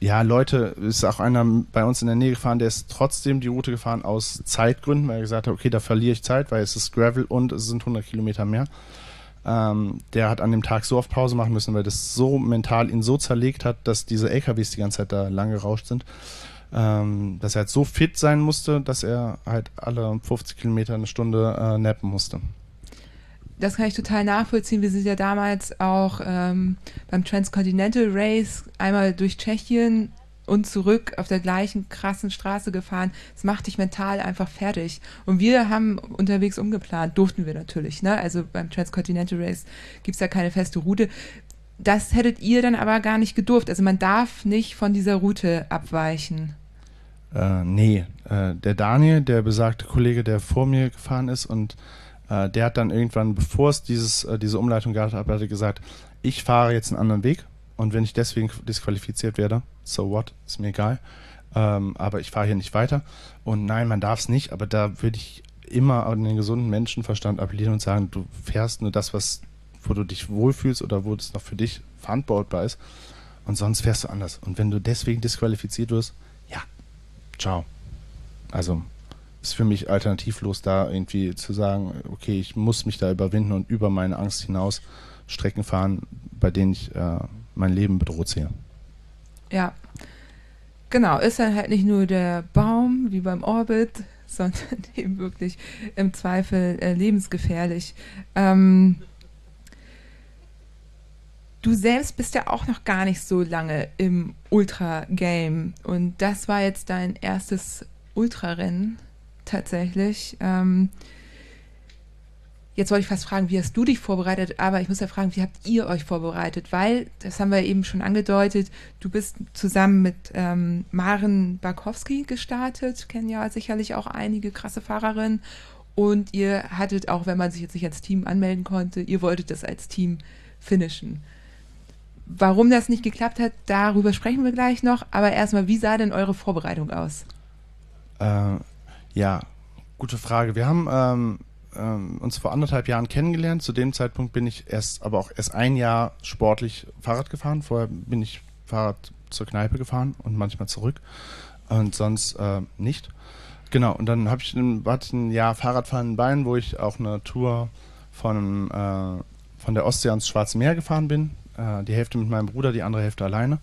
[SPEAKER 3] ja, Leute, ist auch einer bei uns in der Nähe gefahren, der ist trotzdem die Route gefahren aus Zeitgründen, weil er gesagt hat, okay, da verliere ich Zeit, weil es ist Gravel und es sind 100 Kilometer mehr. Ähm, der hat an dem Tag so oft Pause machen müssen, weil das so mental ihn so zerlegt hat, dass diese LKWs die ganze Zeit da lang gerauscht sind, ähm, dass er halt so fit sein musste, dass er halt alle 50 Kilometer eine Stunde äh, nappen musste.
[SPEAKER 2] Das kann ich total nachvollziehen. Wir sind ja damals auch ähm, beim Transcontinental Race einmal durch Tschechien und zurück auf der gleichen krassen Straße gefahren. Das macht dich mental einfach fertig. Und wir haben unterwegs umgeplant, durften wir natürlich. Ne? Also beim Transcontinental Race gibt es ja keine feste Route. Das hättet ihr dann aber gar nicht gedurft. Also man darf nicht von dieser Route abweichen.
[SPEAKER 3] Äh, nee, äh, der Daniel, der besagte Kollege, der vor mir gefahren ist und äh, der hat dann irgendwann, bevor es dieses, äh, diese Umleitung gab, hat er gesagt, ich fahre jetzt einen anderen Weg und wenn ich deswegen disqualifiziert werde, so what, ist mir egal. Ähm, aber ich fahre hier nicht weiter. Und nein, man darf es nicht, aber da würde ich immer an den gesunden Menschenverstand appellieren und sagen, du fährst nur das, was, wo du dich wohlfühlst oder wo es noch für dich verantwortbar ist. Und sonst fährst du anders. Und wenn du deswegen disqualifiziert wirst, ciao. Also ist für mich alternativlos, da irgendwie zu sagen, okay, ich muss mich da überwinden und über meine Angst hinaus Strecken fahren, bei denen ich äh, mein Leben bedroht sehe.
[SPEAKER 2] Ja, genau. Ist dann halt nicht nur der Baum wie beim Orbit, sondern eben wirklich im Zweifel äh, lebensgefährlich. Ähm, du selbst bist ja auch noch gar nicht so lange im Ultra-Game und das war jetzt dein erstes Ultrarennen tatsächlich. Ähm, Jetzt wollte ich fast fragen, wie hast du dich vorbereitet? Aber ich muss ja fragen, wie habt ihr euch vorbereitet? Weil, das haben wir eben schon angedeutet, du bist zusammen mit ähm, Maren Barkowski gestartet, kennen ja sicherlich auch einige krasse Fahrerinnen. Und ihr hattet auch, wenn man sich jetzt nicht als Team anmelden konnte, ihr wolltet das als Team finishen. Warum das nicht geklappt hat, darüber sprechen wir gleich noch. Aber erstmal, wie sah denn eure Vorbereitung aus?
[SPEAKER 3] Äh, ja, gute Frage. Wir haben ähm, ähm, uns vor anderthalb Jahren kennengelernt. Zu dem Zeitpunkt bin ich erst, aber auch erst ein Jahr sportlich Fahrrad gefahren. Vorher bin ich Fahrrad zur Kneipe gefahren und manchmal zurück und sonst äh, nicht. Genau, und dann habe ich ein, ein Jahr Fahrradfahren in Beinen, wo ich auch eine Tour von, äh, von der Ostsee ans Schwarze Meer gefahren bin. Äh, die Hälfte mit meinem Bruder, die andere Hälfte alleine.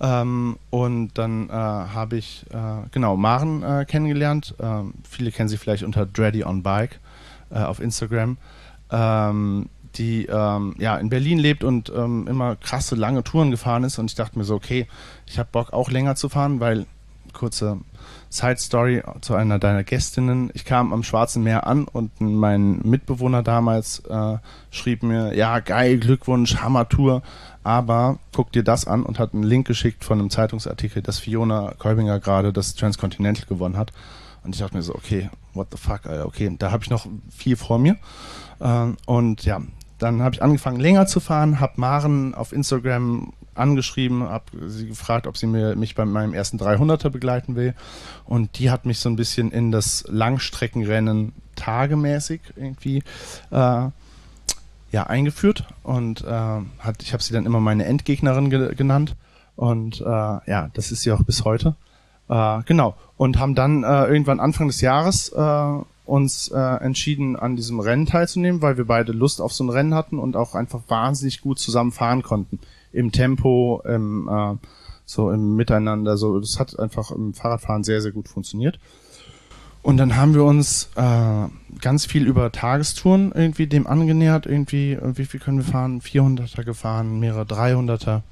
[SPEAKER 3] Ähm, und dann äh, habe ich, äh, genau, Maren äh, kennengelernt. Ähm, viele kennen sie vielleicht unter Dreddy on Bike äh, auf Instagram, ähm, die ähm, ja in Berlin lebt und ähm, immer krasse lange Touren gefahren ist und ich dachte mir so, okay, ich habe Bock auch länger zu fahren, weil kurze Side Story zu einer deiner Gästinnen. Ich kam am Schwarzen Meer an und mein Mitbewohner damals äh, schrieb mir, ja geil, Glückwunsch, Hammer-Tour, aber guck dir das an und hat einen Link geschickt von einem Zeitungsartikel, dass Fiona Kolbinger gerade das Transcontinental gewonnen hat. Und ich dachte mir so, okay, what the fuck, Alter, okay, da habe ich noch viel vor mir. Ähm, und ja, dann habe ich angefangen länger zu fahren, habe Maren auf Instagram angeschrieben, habe sie gefragt, ob sie mir, mich bei meinem ersten 300er begleiten will. Und die hat mich so ein bisschen in das Langstreckenrennen tagemäßig irgendwie äh, ja, eingeführt. Und äh, hat, ich habe sie dann immer meine Endgegnerin ge genannt. Und äh, ja, das ist sie auch bis heute. Äh, genau. Und haben dann äh, irgendwann Anfang des Jahres äh, uns äh, entschieden, an diesem Rennen teilzunehmen, weil wir beide Lust auf so ein Rennen hatten und auch einfach wahnsinnig gut zusammen fahren konnten. Im Tempo, im, äh, so im Miteinander. So, das hat einfach im Fahrradfahren sehr, sehr gut funktioniert. Und dann haben wir uns äh, ganz viel über Tagestouren irgendwie dem angenähert. Irgendwie, äh, wie viel können wir fahren? 400er gefahren, mehrere 300er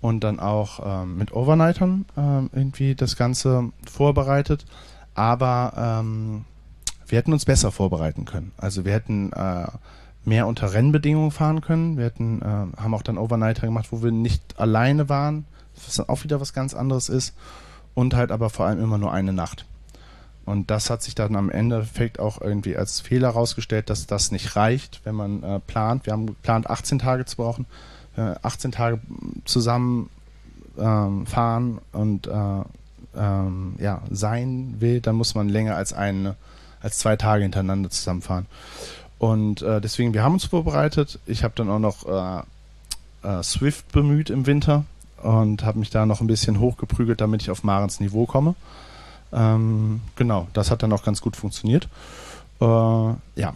[SPEAKER 3] und dann auch ähm, mit Overnightern ähm, irgendwie das Ganze vorbereitet. Aber ähm, wir hätten uns besser vorbereiten können. Also wir hätten äh, mehr unter Rennbedingungen fahren können. Wir hätten, äh, haben auch dann Overnighter gemacht, wo wir nicht alleine waren, was dann auch wieder was ganz anderes ist. Und halt aber vor allem immer nur eine Nacht. Und das hat sich dann am Endeffekt auch irgendwie als Fehler herausgestellt, dass das nicht reicht, wenn man äh, plant. Wir haben geplant, 18 Tage zu brauchen. 18 Tage zusammen ähm, fahren und äh, ähm, ja, sein will, dann muss man länger als eine, als zwei Tage hintereinander zusammenfahren. Und äh, deswegen, wir haben uns vorbereitet. Ich habe dann auch noch äh, äh Swift bemüht im Winter, und habe mich da noch ein bisschen hochgeprügelt, damit ich auf Marens Niveau komme. Ähm, genau, das hat dann auch ganz gut funktioniert. Äh, ja,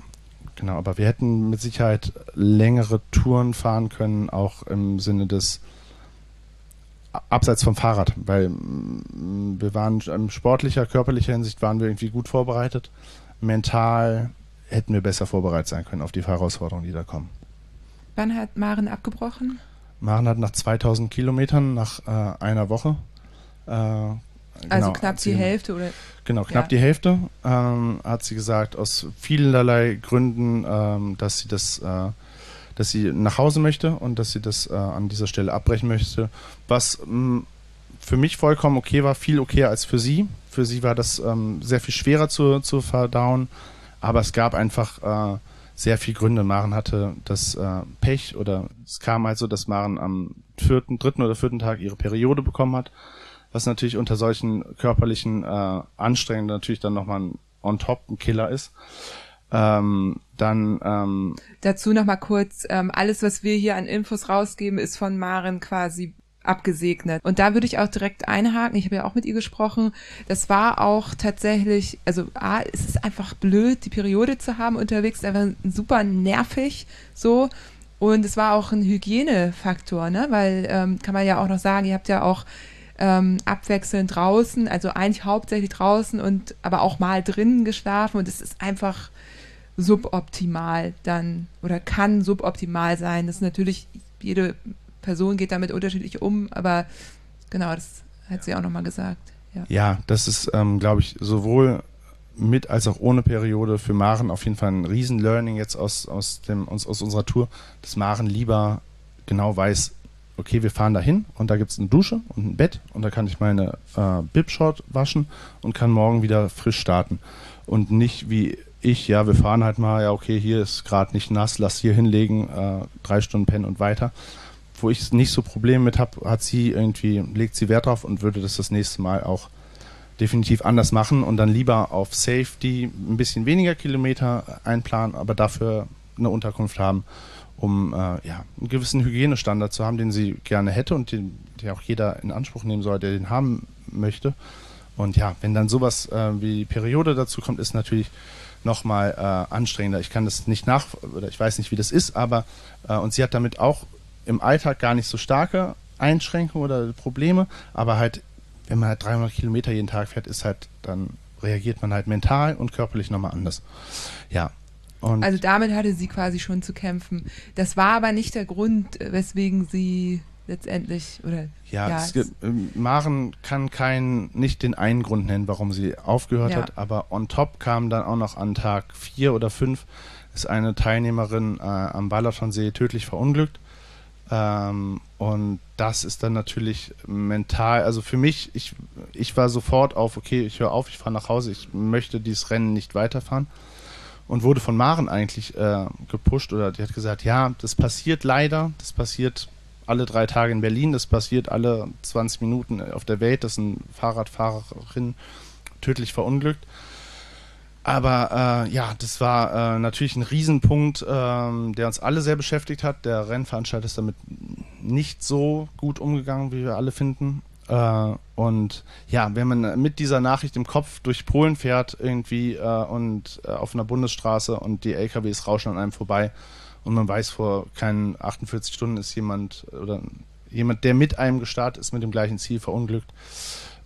[SPEAKER 3] genau, aber wir hätten mit Sicherheit längere Touren fahren können, auch im Sinne des abseits vom Fahrrad, weil mm, wir waren in sportlicher, körperlicher Hinsicht waren wir irgendwie gut vorbereitet. Mental hätten wir besser vorbereitet sein können auf die Herausforderungen, die da kommen.
[SPEAKER 2] Wann hat Maren abgebrochen?
[SPEAKER 3] Maren hat nach 2000 Kilometern, nach äh, einer Woche,
[SPEAKER 2] äh, also genau, knapp die Hälfte oder?
[SPEAKER 3] Genau, knapp ja. die Hälfte, ähm, hat sie gesagt, aus vielerlei Gründen, ähm, dass sie das äh, dass sie nach Hause möchte und dass sie das äh, an dieser Stelle abbrechen möchte. Was mh, mm, für mich vollkommen okay war, viel okayer als für sie. Für sie war das ähm, sehr viel schwerer zu, zu verdauen, aber es gab einfach äh, sehr viele Gründe. Maren hatte das äh, Pech oder es kam halt so, dass Maren am vierten, dritten oder vierten Tag ihre Periode bekommen hat, was natürlich unter solchen körperlichen äh, Anstrengungen natürlich dann nochmal ein on top ein Killer ist. Ähm, dann ähm,
[SPEAKER 2] dazu noch mal kurz: ähm, Alles, was wir hier an Infos rausgeben, ist von Maren quasi abgesegnet. Und da würde ich auch direkt einhaken. Ich habe ja auch mit ihr gesprochen. Das war auch tatsächlich, also A, es ist einfach blöd, die Periode zu haben unterwegs, einfach super nervig so. Und es war auch ein Hygienefaktor, ne? Weil ähm, kann man ja auch noch sagen, ihr habt ja auch ähm, abwechselnd draußen, also eigentlich hauptsächlich draußen und aber auch mal drinnen geschlafen und es ist einfach suboptimal dann oder kann suboptimal sein. Das ist natürlich, jede Person geht damit unterschiedlich um, aber genau, das hat sie auch nochmal gesagt.
[SPEAKER 3] Ja. ja, das ist, ähm, glaube ich, sowohl mit als auch ohne Periode für Maren auf jeden Fall ein Riesen-Learning jetzt aus, aus, dem, aus, aus unserer Tour, dass Maren lieber genau weiß, okay, wir fahren dahin und da gibt es eine Dusche und ein Bett und da kann ich meine äh, Bib-Short waschen und kann morgen wieder frisch starten. Und nicht wie ich, ja, wir fahren halt mal, ja, okay, hier ist gerade nicht nass, lass hier hinlegen, äh, drei Stunden pennen und weiter. Wo ich nicht so Probleme mit habe, hat sie irgendwie, legt sie Wert drauf und würde das das nächste Mal auch definitiv anders machen und dann lieber auf Safety ein bisschen weniger Kilometer einplanen, aber dafür eine Unterkunft haben, um äh, ja, einen gewissen Hygienestandard zu haben, den sie gerne hätte und den, den auch jeder in Anspruch nehmen soll, der den haben möchte. Und ja, wenn dann sowas äh, wie Periode dazu kommt, ist natürlich nochmal äh, anstrengender. Ich kann das nicht nach, oder ich weiß nicht, wie das ist, aber äh, und sie hat damit auch im Alltag gar nicht so starke Einschränkungen oder Probleme, aber halt, wenn man halt 300 Kilometer jeden Tag fährt, ist halt, dann reagiert man halt mental und körperlich nochmal anders. Ja.
[SPEAKER 2] Und also damit hatte sie quasi schon zu kämpfen. Das war aber nicht der Grund, weswegen sie letztendlich oder?
[SPEAKER 3] Ja, ja gibt, ähm, Maren kann keinen nicht den einen Grund nennen, warum sie aufgehört ja. hat, aber on top kam dann auch noch an Tag vier oder fünf ist eine Teilnehmerin äh, am Balaschonsee tödlich verunglückt. Ähm, und das ist dann natürlich mental, also für mich, ich, ich war sofort auf, okay, ich höre auf, ich fahre nach Hause, ich möchte dieses Rennen nicht weiterfahren. Und wurde von Maren eigentlich äh, gepusht oder die hat gesagt, ja, das passiert leider, das passiert alle drei Tage in Berlin. Das passiert alle 20 Minuten auf der Welt, dass ein Fahrradfahrerin tödlich verunglückt. Aber äh, ja, das war äh, natürlich ein Riesenpunkt, äh, der uns alle sehr beschäftigt hat. Der Rennveranstalter ist damit nicht so gut umgegangen, wie wir alle finden. Äh, und ja, wenn man mit dieser Nachricht im Kopf durch Polen fährt irgendwie äh, und äh, auf einer Bundesstraße und die LKWs rauschen an einem vorbei, und man weiß, vor keinen 48 Stunden ist jemand oder jemand, der mit einem gestartet ist, mit dem gleichen Ziel verunglückt,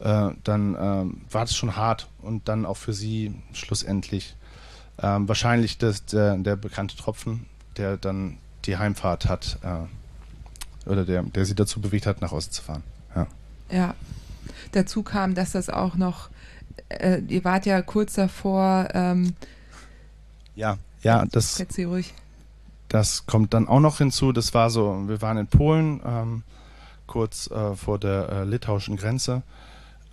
[SPEAKER 3] äh, dann äh, war das schon hart und dann auch für sie schlussendlich äh, wahrscheinlich das, der, der, bekannte Tropfen, der dann die Heimfahrt hat äh, oder der, der sie dazu bewegt hat, nach Hause zu fahren. Ja.
[SPEAKER 2] ja. Dazu kam, dass das auch noch, äh, ihr wart ja kurz davor. Ähm,
[SPEAKER 3] ja, ja, das.
[SPEAKER 2] Erzähl ruhig
[SPEAKER 3] das kommt dann auch noch hinzu. Das war so, wir waren in Polen, ähm, kurz äh, vor der äh, litauischen Grenze.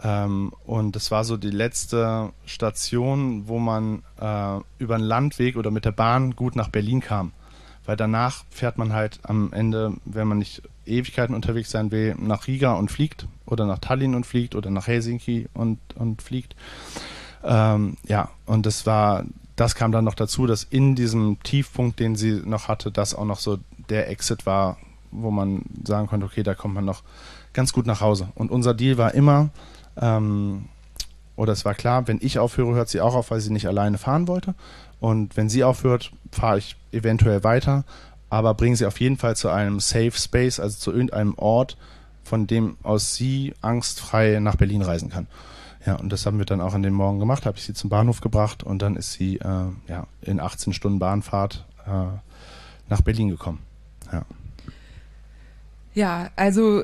[SPEAKER 3] Ähm, und das war so die letzte Station, wo man äh, über einen Landweg oder mit der Bahn gut nach Berlin kam. Weil danach fährt man halt am Ende, wenn man nicht Ewigkeiten unterwegs sein will, nach Riga und fliegt oder nach Tallinn und fliegt oder nach Helsinki und, und fliegt. Ähm, ja, und das war das kam dann noch dazu, dass in diesem Tiefpunkt, den sie noch hatte, das auch noch so der Exit war, wo man sagen konnte, okay, da kommt man noch ganz gut nach Hause. Und unser Deal war immer, ähm, oder es war klar, wenn ich aufhöre, hört sie auch auf, weil sie nicht alleine fahren wollte. Und wenn sie aufhört, fahre ich eventuell weiter, aber bringe sie auf jeden Fall zu einem Safe Space, also zu irgendeinem Ort, von dem aus sie angstfrei nach Berlin reisen kann. Ja, und das haben wir dann auch an dem Morgen gemacht, habe ich sie zum Bahnhof gebracht und dann ist sie äh, ja, in 18 Stunden Bahnfahrt äh, nach Berlin gekommen. Ja,
[SPEAKER 2] ja also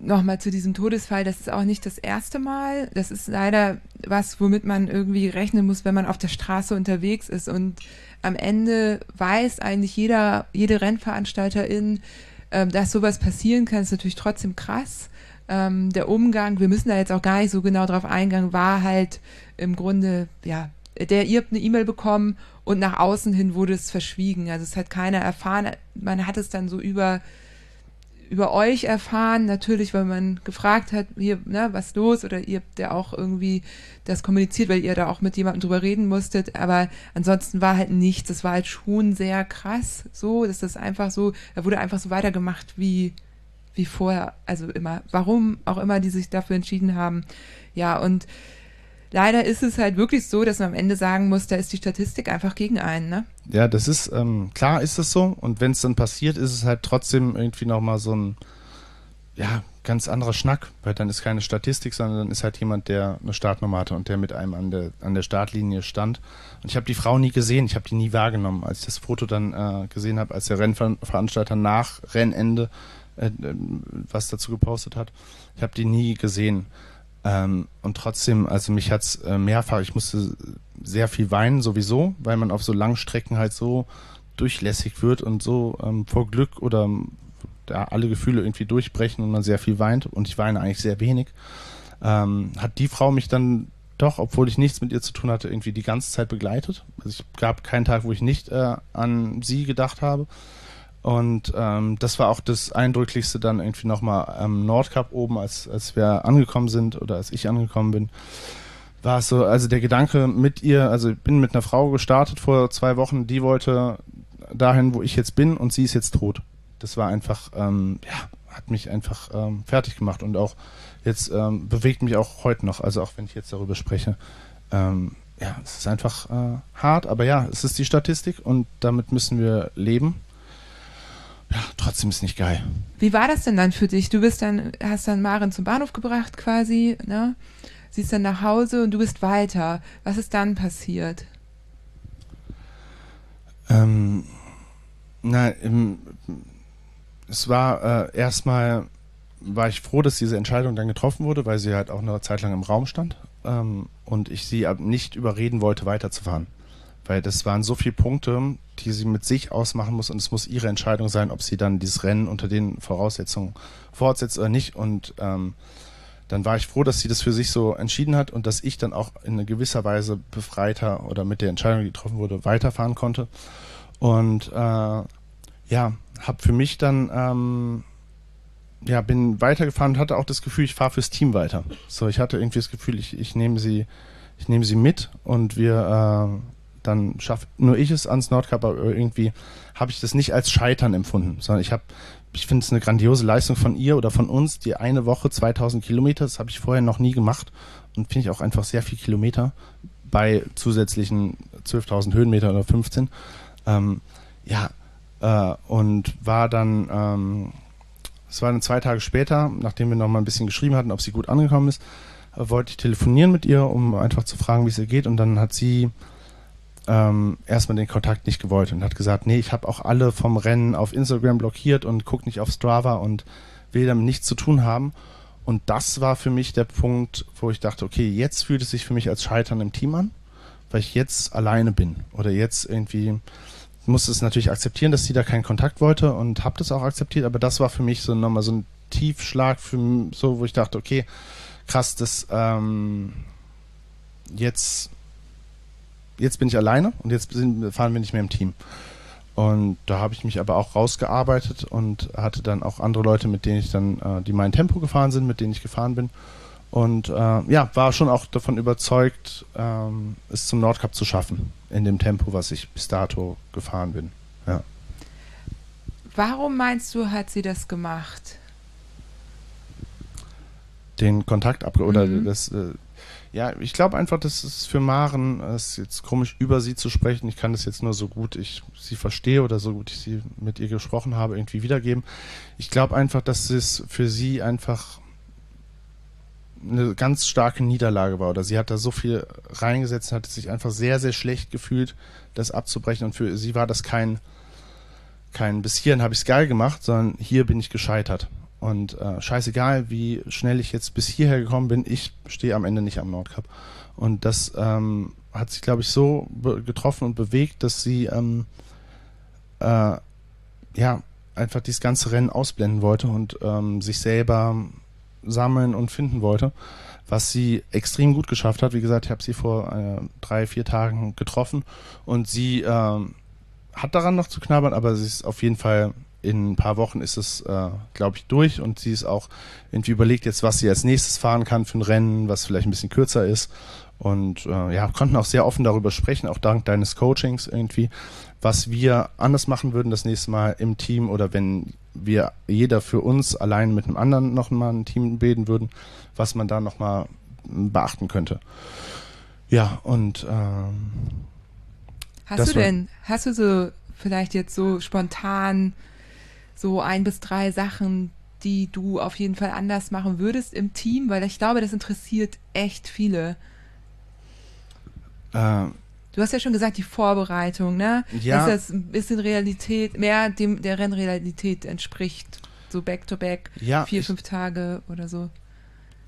[SPEAKER 2] nochmal zu diesem Todesfall, das ist auch nicht das erste Mal. Das ist leider was, womit man irgendwie rechnen muss, wenn man auf der Straße unterwegs ist. Und am Ende weiß eigentlich jeder, jede Rennveranstalterin, äh, dass sowas passieren kann, ist natürlich trotzdem krass. Ähm, der Umgang, wir müssen da jetzt auch gar nicht so genau drauf eingehen, war halt im Grunde, ja, der, ihr habt eine E-Mail bekommen und nach außen hin wurde es verschwiegen. Also es hat keiner erfahren. Man hat es dann so über über euch erfahren, natürlich, weil man gefragt hat, hier, ne, was los, oder ihr habt ja auch irgendwie das kommuniziert, weil ihr da auch mit jemandem drüber reden musstet, aber ansonsten war halt nichts, das war halt schon sehr krass, so, dass das einfach so, da wurde einfach so weitergemacht wie, wie vorher, also immer, warum auch immer die sich dafür entschieden haben, ja, und leider ist es halt wirklich so, dass man am Ende sagen muss, da ist die Statistik einfach gegen einen, ne?
[SPEAKER 3] Ja, das ist, ähm, klar ist das so. Und wenn es dann passiert, ist es halt trotzdem irgendwie nochmal so ein, ja, ganz anderer Schnack, weil dann ist keine Statistik, sondern dann ist halt jemand, der eine Startnummer hatte und der mit einem an der, an der Startlinie stand. Und ich habe die Frau nie gesehen, ich habe die nie wahrgenommen. Als ich das Foto dann äh, gesehen habe, als der Rennveranstalter nach Rennende äh, äh, was dazu gepostet hat, ich habe die nie gesehen. Ähm, und trotzdem, also mich hat's äh, mehrfach, ich musste sehr viel weinen sowieso, weil man auf so langen Strecken halt so durchlässig wird und so ähm, vor Glück oder da alle Gefühle irgendwie durchbrechen und man sehr viel weint und ich weine eigentlich sehr wenig. Ähm, hat die Frau mich dann doch, obwohl ich nichts mit ihr zu tun hatte, irgendwie die ganze Zeit begleitet. Also ich gab keinen Tag, wo ich nicht äh, an sie gedacht habe. Und ähm, das war auch das Eindrücklichste dann irgendwie nochmal am Nordkap oben, als, als wir angekommen sind oder als ich angekommen bin. War es so, also der Gedanke mit ihr, also ich bin mit einer Frau gestartet vor zwei Wochen, die wollte dahin, wo ich jetzt bin und sie ist jetzt tot. Das war einfach, ähm, ja, hat mich einfach ähm, fertig gemacht und auch jetzt ähm, bewegt mich auch heute noch, also auch wenn ich jetzt darüber spreche. Ähm, ja, es ist einfach äh, hart, aber ja, es ist die Statistik und damit müssen wir leben ja, trotzdem ist nicht geil.
[SPEAKER 2] Wie war das denn dann für dich? Du bist dann, hast dann Maren zum Bahnhof gebracht quasi, ne? Sie ist dann nach Hause und du bist weiter. Was ist dann passiert?
[SPEAKER 3] Ähm, na, im, es war äh, erstmal, war ich froh, dass diese Entscheidung dann getroffen wurde, weil sie halt auch eine Zeit lang im Raum stand ähm, und ich sie nicht überreden wollte, weiterzufahren. Weil das waren so viele Punkte, die sie mit sich ausmachen muss und es muss ihre Entscheidung sein, ob sie dann dieses Rennen unter den Voraussetzungen fortsetzt oder nicht. Und ähm, dann war ich froh, dass sie das für sich so entschieden hat und dass ich dann auch in gewisser Weise befreiter oder mit der Entscheidung, die getroffen wurde, weiterfahren konnte. Und äh, ja, habe für mich dann ähm, ja bin weitergefahren und hatte auch das Gefühl, ich fahre fürs Team weiter. So, ich hatte irgendwie das Gefühl, ich, ich nehme sie, ich sie mit und wir äh, dann schaffe nur ich es ans Nordkap, aber irgendwie habe ich das nicht als Scheitern empfunden, sondern ich habe, ich finde es eine grandiose Leistung von ihr oder von uns, die eine Woche 2000 Kilometer, das habe ich vorher noch nie gemacht und finde ich auch einfach sehr viel Kilometer bei zusätzlichen 12.000 Höhenmeter oder 15. Ähm, ja, äh, und war dann, ähm, es war dann zwei Tage später, nachdem wir noch mal ein bisschen geschrieben hatten, ob sie gut angekommen ist, äh, wollte ich telefonieren mit ihr, um einfach zu fragen, wie es ihr geht. Und dann hat sie ähm, erstmal den Kontakt nicht gewollt und hat gesagt, nee, ich habe auch alle vom Rennen auf Instagram blockiert und guck nicht auf Strava und will damit nichts zu tun haben. Und das war für mich der Punkt, wo ich dachte, okay, jetzt fühlt es sich für mich als Scheitern im Team an, weil ich jetzt alleine bin oder jetzt irgendwie musste es natürlich akzeptieren, dass sie da keinen Kontakt wollte und habe das auch akzeptiert, aber das war für mich so nochmal so ein Tiefschlag für so, wo ich dachte, okay, krass, das ähm, jetzt jetzt bin ich alleine und jetzt sind, fahren wir nicht mehr im Team. Und da habe ich mich aber auch rausgearbeitet und hatte dann auch andere Leute, mit denen ich dann, äh, die mein Tempo gefahren sind, mit denen ich gefahren bin. Und äh, ja, war schon auch davon überzeugt, ähm, es zum Nordcup zu schaffen, in dem Tempo, was ich bis dato gefahren bin. Ja.
[SPEAKER 2] Warum meinst du, hat sie das gemacht?
[SPEAKER 3] den Kontakt ab oder mhm. das äh, ja, ich glaube einfach, dass es für Maren, es ist jetzt komisch, über sie zu sprechen. Ich kann das jetzt nur so gut ich sie verstehe oder so gut ich sie mit ihr gesprochen habe, irgendwie wiedergeben. Ich glaube einfach, dass es für sie einfach eine ganz starke Niederlage war oder sie hat da so viel reingesetzt, hat sich einfach sehr, sehr schlecht gefühlt, das abzubrechen und für sie war das kein, kein bis hierhin habe ich es geil gemacht, sondern hier bin ich gescheitert. Und äh, scheißegal, wie schnell ich jetzt bis hierher gekommen bin, ich stehe am Ende nicht am Nordcup. Und das ähm, hat sich, glaube ich, so getroffen und bewegt, dass sie ähm, äh, ja einfach dieses ganze Rennen ausblenden wollte und ähm, sich selber sammeln und finden wollte, was sie extrem gut geschafft hat. Wie gesagt, ich habe sie vor äh, drei, vier Tagen getroffen und sie äh, hat daran noch zu knabbern, aber sie ist auf jeden Fall in ein paar Wochen ist es, äh, glaube ich, durch und sie ist auch irgendwie überlegt jetzt, was sie als nächstes fahren kann für ein Rennen, was vielleicht ein bisschen kürzer ist. Und äh, ja, konnten auch sehr offen darüber sprechen, auch dank deines Coachings irgendwie, was wir anders machen würden das nächste Mal im Team oder wenn wir jeder für uns allein mit einem anderen noch mal ein Team bilden würden, was man da noch mal beachten könnte. Ja, und ähm,
[SPEAKER 2] hast du denn, hast du so vielleicht jetzt so spontan so ein bis drei Sachen, die du auf jeden Fall anders machen würdest im Team? Weil ich glaube, das interessiert echt viele. Äh, Du hast ja schon gesagt, die Vorbereitung, ne? Ja. Dass das ein bisschen Realität, mehr dem der Rennrealität entspricht. So back-to-back, -back, ja, vier, ich, fünf Tage oder so.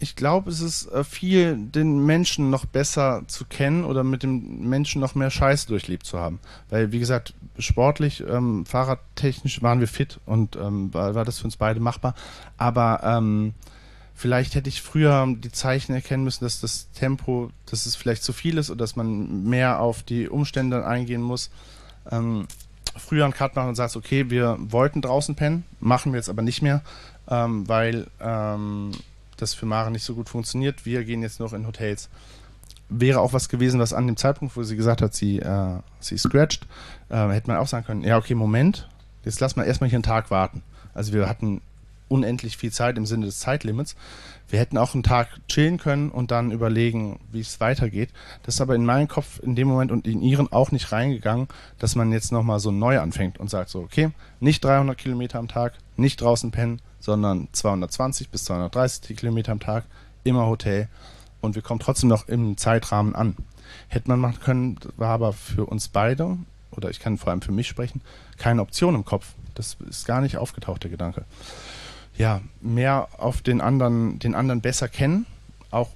[SPEAKER 3] Ich glaube, es ist äh, viel, den Menschen noch besser zu kennen oder mit dem Menschen noch mehr Scheiß durchlebt zu haben. Weil, wie gesagt, sportlich, ähm, fahrradtechnisch waren wir fit und ähm, war, war, das für uns beide machbar. Aber ähm, Vielleicht hätte ich früher die Zeichen erkennen müssen, dass das Tempo, dass es vielleicht zu viel ist oder dass man mehr auf die Umstände eingehen muss. Ähm, früher einen Cut machen und sagst, okay, wir wollten draußen pennen, machen wir jetzt aber nicht mehr, ähm, weil ähm, das für Mara nicht so gut funktioniert. Wir gehen jetzt noch in Hotels. Wäre auch was gewesen, was an dem Zeitpunkt, wo sie gesagt hat, sie, äh, sie scratcht, äh, hätte man auch sagen können, ja, okay, Moment, jetzt lass mal erstmal hier einen Tag warten. Also wir hatten unendlich viel Zeit im Sinne des Zeitlimits. Wir hätten auch einen Tag chillen können und dann überlegen, wie es weitergeht. Das ist aber in meinen Kopf in dem Moment und in ihren auch nicht reingegangen, dass man jetzt nochmal so neu anfängt und sagt so, okay, nicht 300 Kilometer am Tag, nicht draußen pennen, sondern 220 bis 230 Kilometer am Tag, immer Hotel und wir kommen trotzdem noch im Zeitrahmen an. Hätte man machen können, war aber für uns beide, oder ich kann vor allem für mich sprechen, keine Option im Kopf. Das ist gar nicht aufgetaucht, der Gedanke ja, mehr auf den anderen, den anderen besser kennen, auch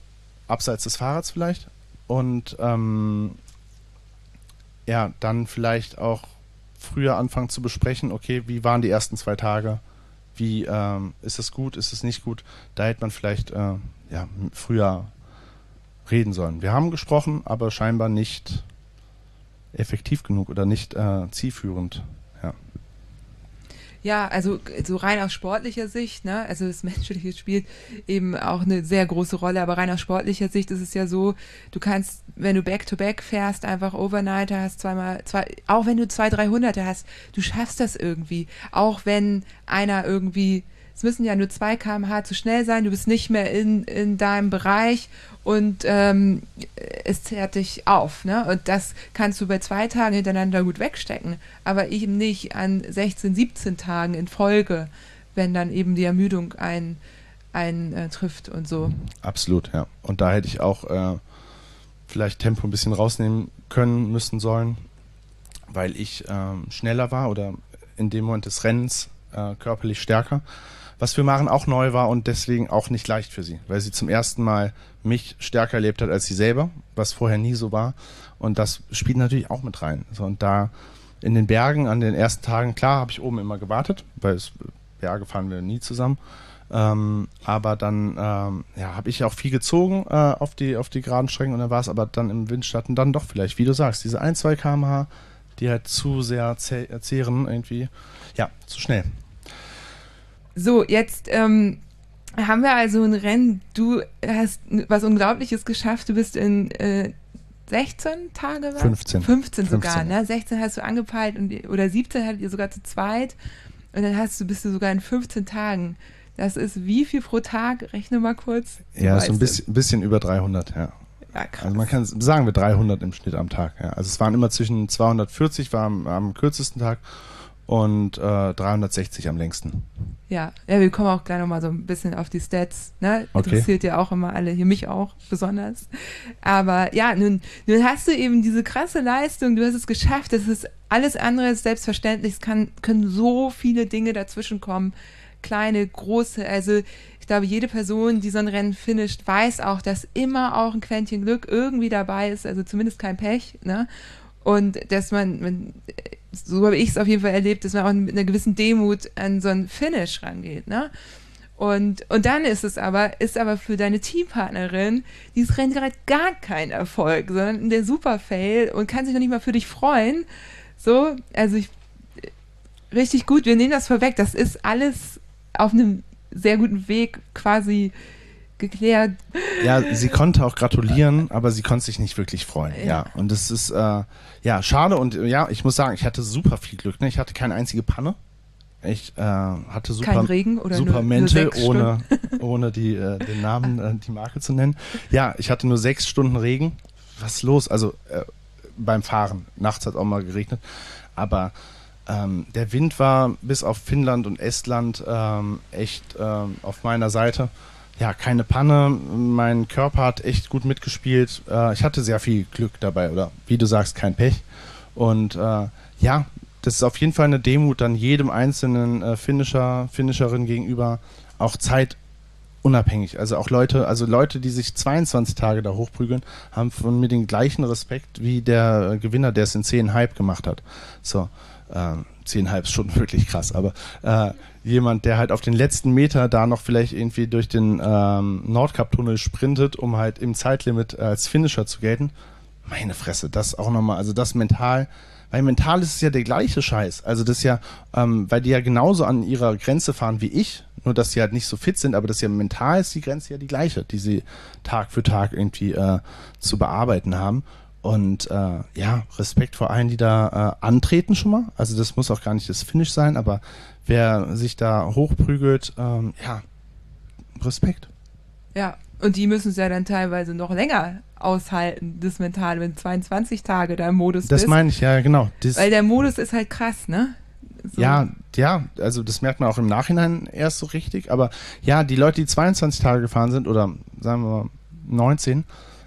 [SPEAKER 3] abseits des Fahrrads vielleicht. Und ähm, ja, dann vielleicht auch früher anfangen zu besprechen, okay, wie waren die ersten zwei Tage? Wie ähm, ist es gut, ist es nicht gut? Da hätte man vielleicht äh, ja, früher reden sollen. Wir haben gesprochen, aber scheinbar nicht effektiv genug oder nicht äh, zielführend.
[SPEAKER 2] Ja, also so rein aus sportlicher Sicht, ne, also das Menschliche spielt eben auch eine sehr große Rolle, aber rein aus sportlicher Sicht ist es ja so, du kannst, wenn du Back-to-Back -back fährst, einfach Overnighter hast, zweimal, zwei, auch wenn du zwei, dreihunderte hast, du schaffst das irgendwie. Auch wenn einer irgendwie es müssen ja nur 2 km/h zu schnell sein, du bist nicht mehr in, in deinem Bereich und ähm, es zehrt dich auf. Ne? Und das kannst du bei zwei Tagen hintereinander gut wegstecken, aber eben nicht an 16, 17 Tagen in Folge, wenn dann eben die Ermüdung ein, ein äh, trifft und so.
[SPEAKER 3] Absolut, ja. Und da hätte ich auch äh, vielleicht Tempo ein bisschen rausnehmen können, müssen sollen, weil ich äh, schneller war oder in dem Moment des Rennens äh, körperlich stärker was für Maren auch neu war und deswegen auch nicht leicht für sie, weil sie zum ersten Mal mich stärker erlebt hat als sie selber, was vorher nie so war. Und das spielt natürlich auch mit rein. So, und da in den Bergen an den ersten Tagen, klar, habe ich oben immer gewartet, weil es, Berge fahren wir nie zusammen. Ähm, aber dann ähm, ja, habe ich auch viel gezogen äh, auf, die, auf die geraden Strecken und dann war es aber dann im Windschatten dann doch vielleicht, wie du sagst, diese 1, 2 km/h, die halt zu sehr zehren irgendwie. Ja, zu schnell.
[SPEAKER 2] So, jetzt ähm, haben wir also ein Rennen. Du hast was Unglaubliches geschafft. Du bist in äh, 16 Tage?
[SPEAKER 3] Was? 15.
[SPEAKER 2] 15 sogar, 15. ne? 16 hast du angepeilt und, oder 17 hattet ihr sogar zu zweit. Und dann hast du, bist du sogar in 15 Tagen Das ist wie viel pro Tag? Rechne mal kurz.
[SPEAKER 3] Ja, so ein bisschen, bisschen, über 300, ja. ja also man kann sagen wir 300 im Schnitt am Tag. Ja. Also es waren immer zwischen 240 war am, am kürzesten Tag und äh, 360 am längsten.
[SPEAKER 2] Ja, ja, wir kommen auch gleich nochmal so ein bisschen auf die Stats. Ne?
[SPEAKER 3] Okay.
[SPEAKER 2] Interessiert ja auch immer alle, hier mich auch besonders. Aber ja, nun, nun hast du eben diese krasse Leistung, du hast es geschafft, das ist alles andere als selbstverständlich. Es kann, können so viele Dinge dazwischen kommen, kleine, große. Also ich glaube, jede Person, die so ein Rennen finisht, weiß auch, dass immer auch ein Quäntchen Glück irgendwie dabei ist, also zumindest kein Pech. Ne? Und dass man, man so habe ich es auf jeden Fall erlebt, dass man auch mit einer gewissen Demut an so ein Finish rangeht. Ne? Und, und dann ist es aber, ist aber für deine Teampartnerin dieses Rennen gerade gar kein Erfolg, sondern der Super-Fail und kann sich noch nicht mal für dich freuen. So, also ich, richtig gut, wir nehmen das vorweg. Das ist alles auf einem sehr guten Weg quasi geklärt.
[SPEAKER 3] Ja, sie konnte auch gratulieren, aber sie konnte sich nicht wirklich freuen. Ja, ja. und das ist äh, ja schade und ja, ich muss sagen, ich hatte super viel Glück. Ne? Ich hatte keine einzige Panne. Ich äh, hatte super,
[SPEAKER 2] Kein Regen oder
[SPEAKER 3] super
[SPEAKER 2] nur,
[SPEAKER 3] Mente, ohne, ohne die, äh, den Namen, äh, die Marke zu nennen. Ja, ich hatte nur sechs Stunden Regen. Was ist los? Also äh, beim Fahren. Nachts hat auch mal geregnet. Aber ähm, der Wind war bis auf Finnland und Estland ähm, echt ähm, auf meiner Seite ja, keine Panne. Mein Körper hat echt gut mitgespielt. Äh, ich hatte sehr viel Glück dabei oder wie du sagst, kein Pech. Und äh, ja, das ist auf jeden Fall eine Demut dann jedem einzelnen äh, Finisher, Finisherin gegenüber, auch zeitunabhängig. Also auch Leute, also Leute, die sich 22 Tage da hochprügeln, haben von mir den gleichen Respekt wie der Gewinner, der es in 10 Hype gemacht hat. So, ähm, zehnhalb Stunden wirklich krass, aber äh, jemand, der halt auf den letzten Meter da noch vielleicht irgendwie durch den ähm, Nordkap-Tunnel sprintet, um halt im Zeitlimit äh, als Finisher zu gelten. Meine Fresse, das auch nochmal, also das mental, weil mental ist es ja der gleiche Scheiß. Also das ist ja, ähm, weil die ja genauso an ihrer Grenze fahren wie ich, nur dass sie halt nicht so fit sind, aber das ja mental ist die Grenze ja die gleiche, die sie Tag für Tag irgendwie äh, zu bearbeiten haben. Und äh, ja, Respekt vor allen, die da äh, antreten schon mal. Also das muss auch gar nicht das Finish sein, aber wer sich da hochprügelt, ähm, ja, Respekt.
[SPEAKER 2] Ja, und die müssen es ja dann teilweise noch länger aushalten, das Mental, wenn 22 Tage da im Modus
[SPEAKER 3] das. Das meine ich, ja, genau.
[SPEAKER 2] Das Weil der Modus ist halt krass, ne?
[SPEAKER 3] So. Ja, ja, also das merkt man auch im Nachhinein erst so richtig. Aber ja, die Leute, die 22 Tage gefahren sind oder sagen wir mal 19, äh,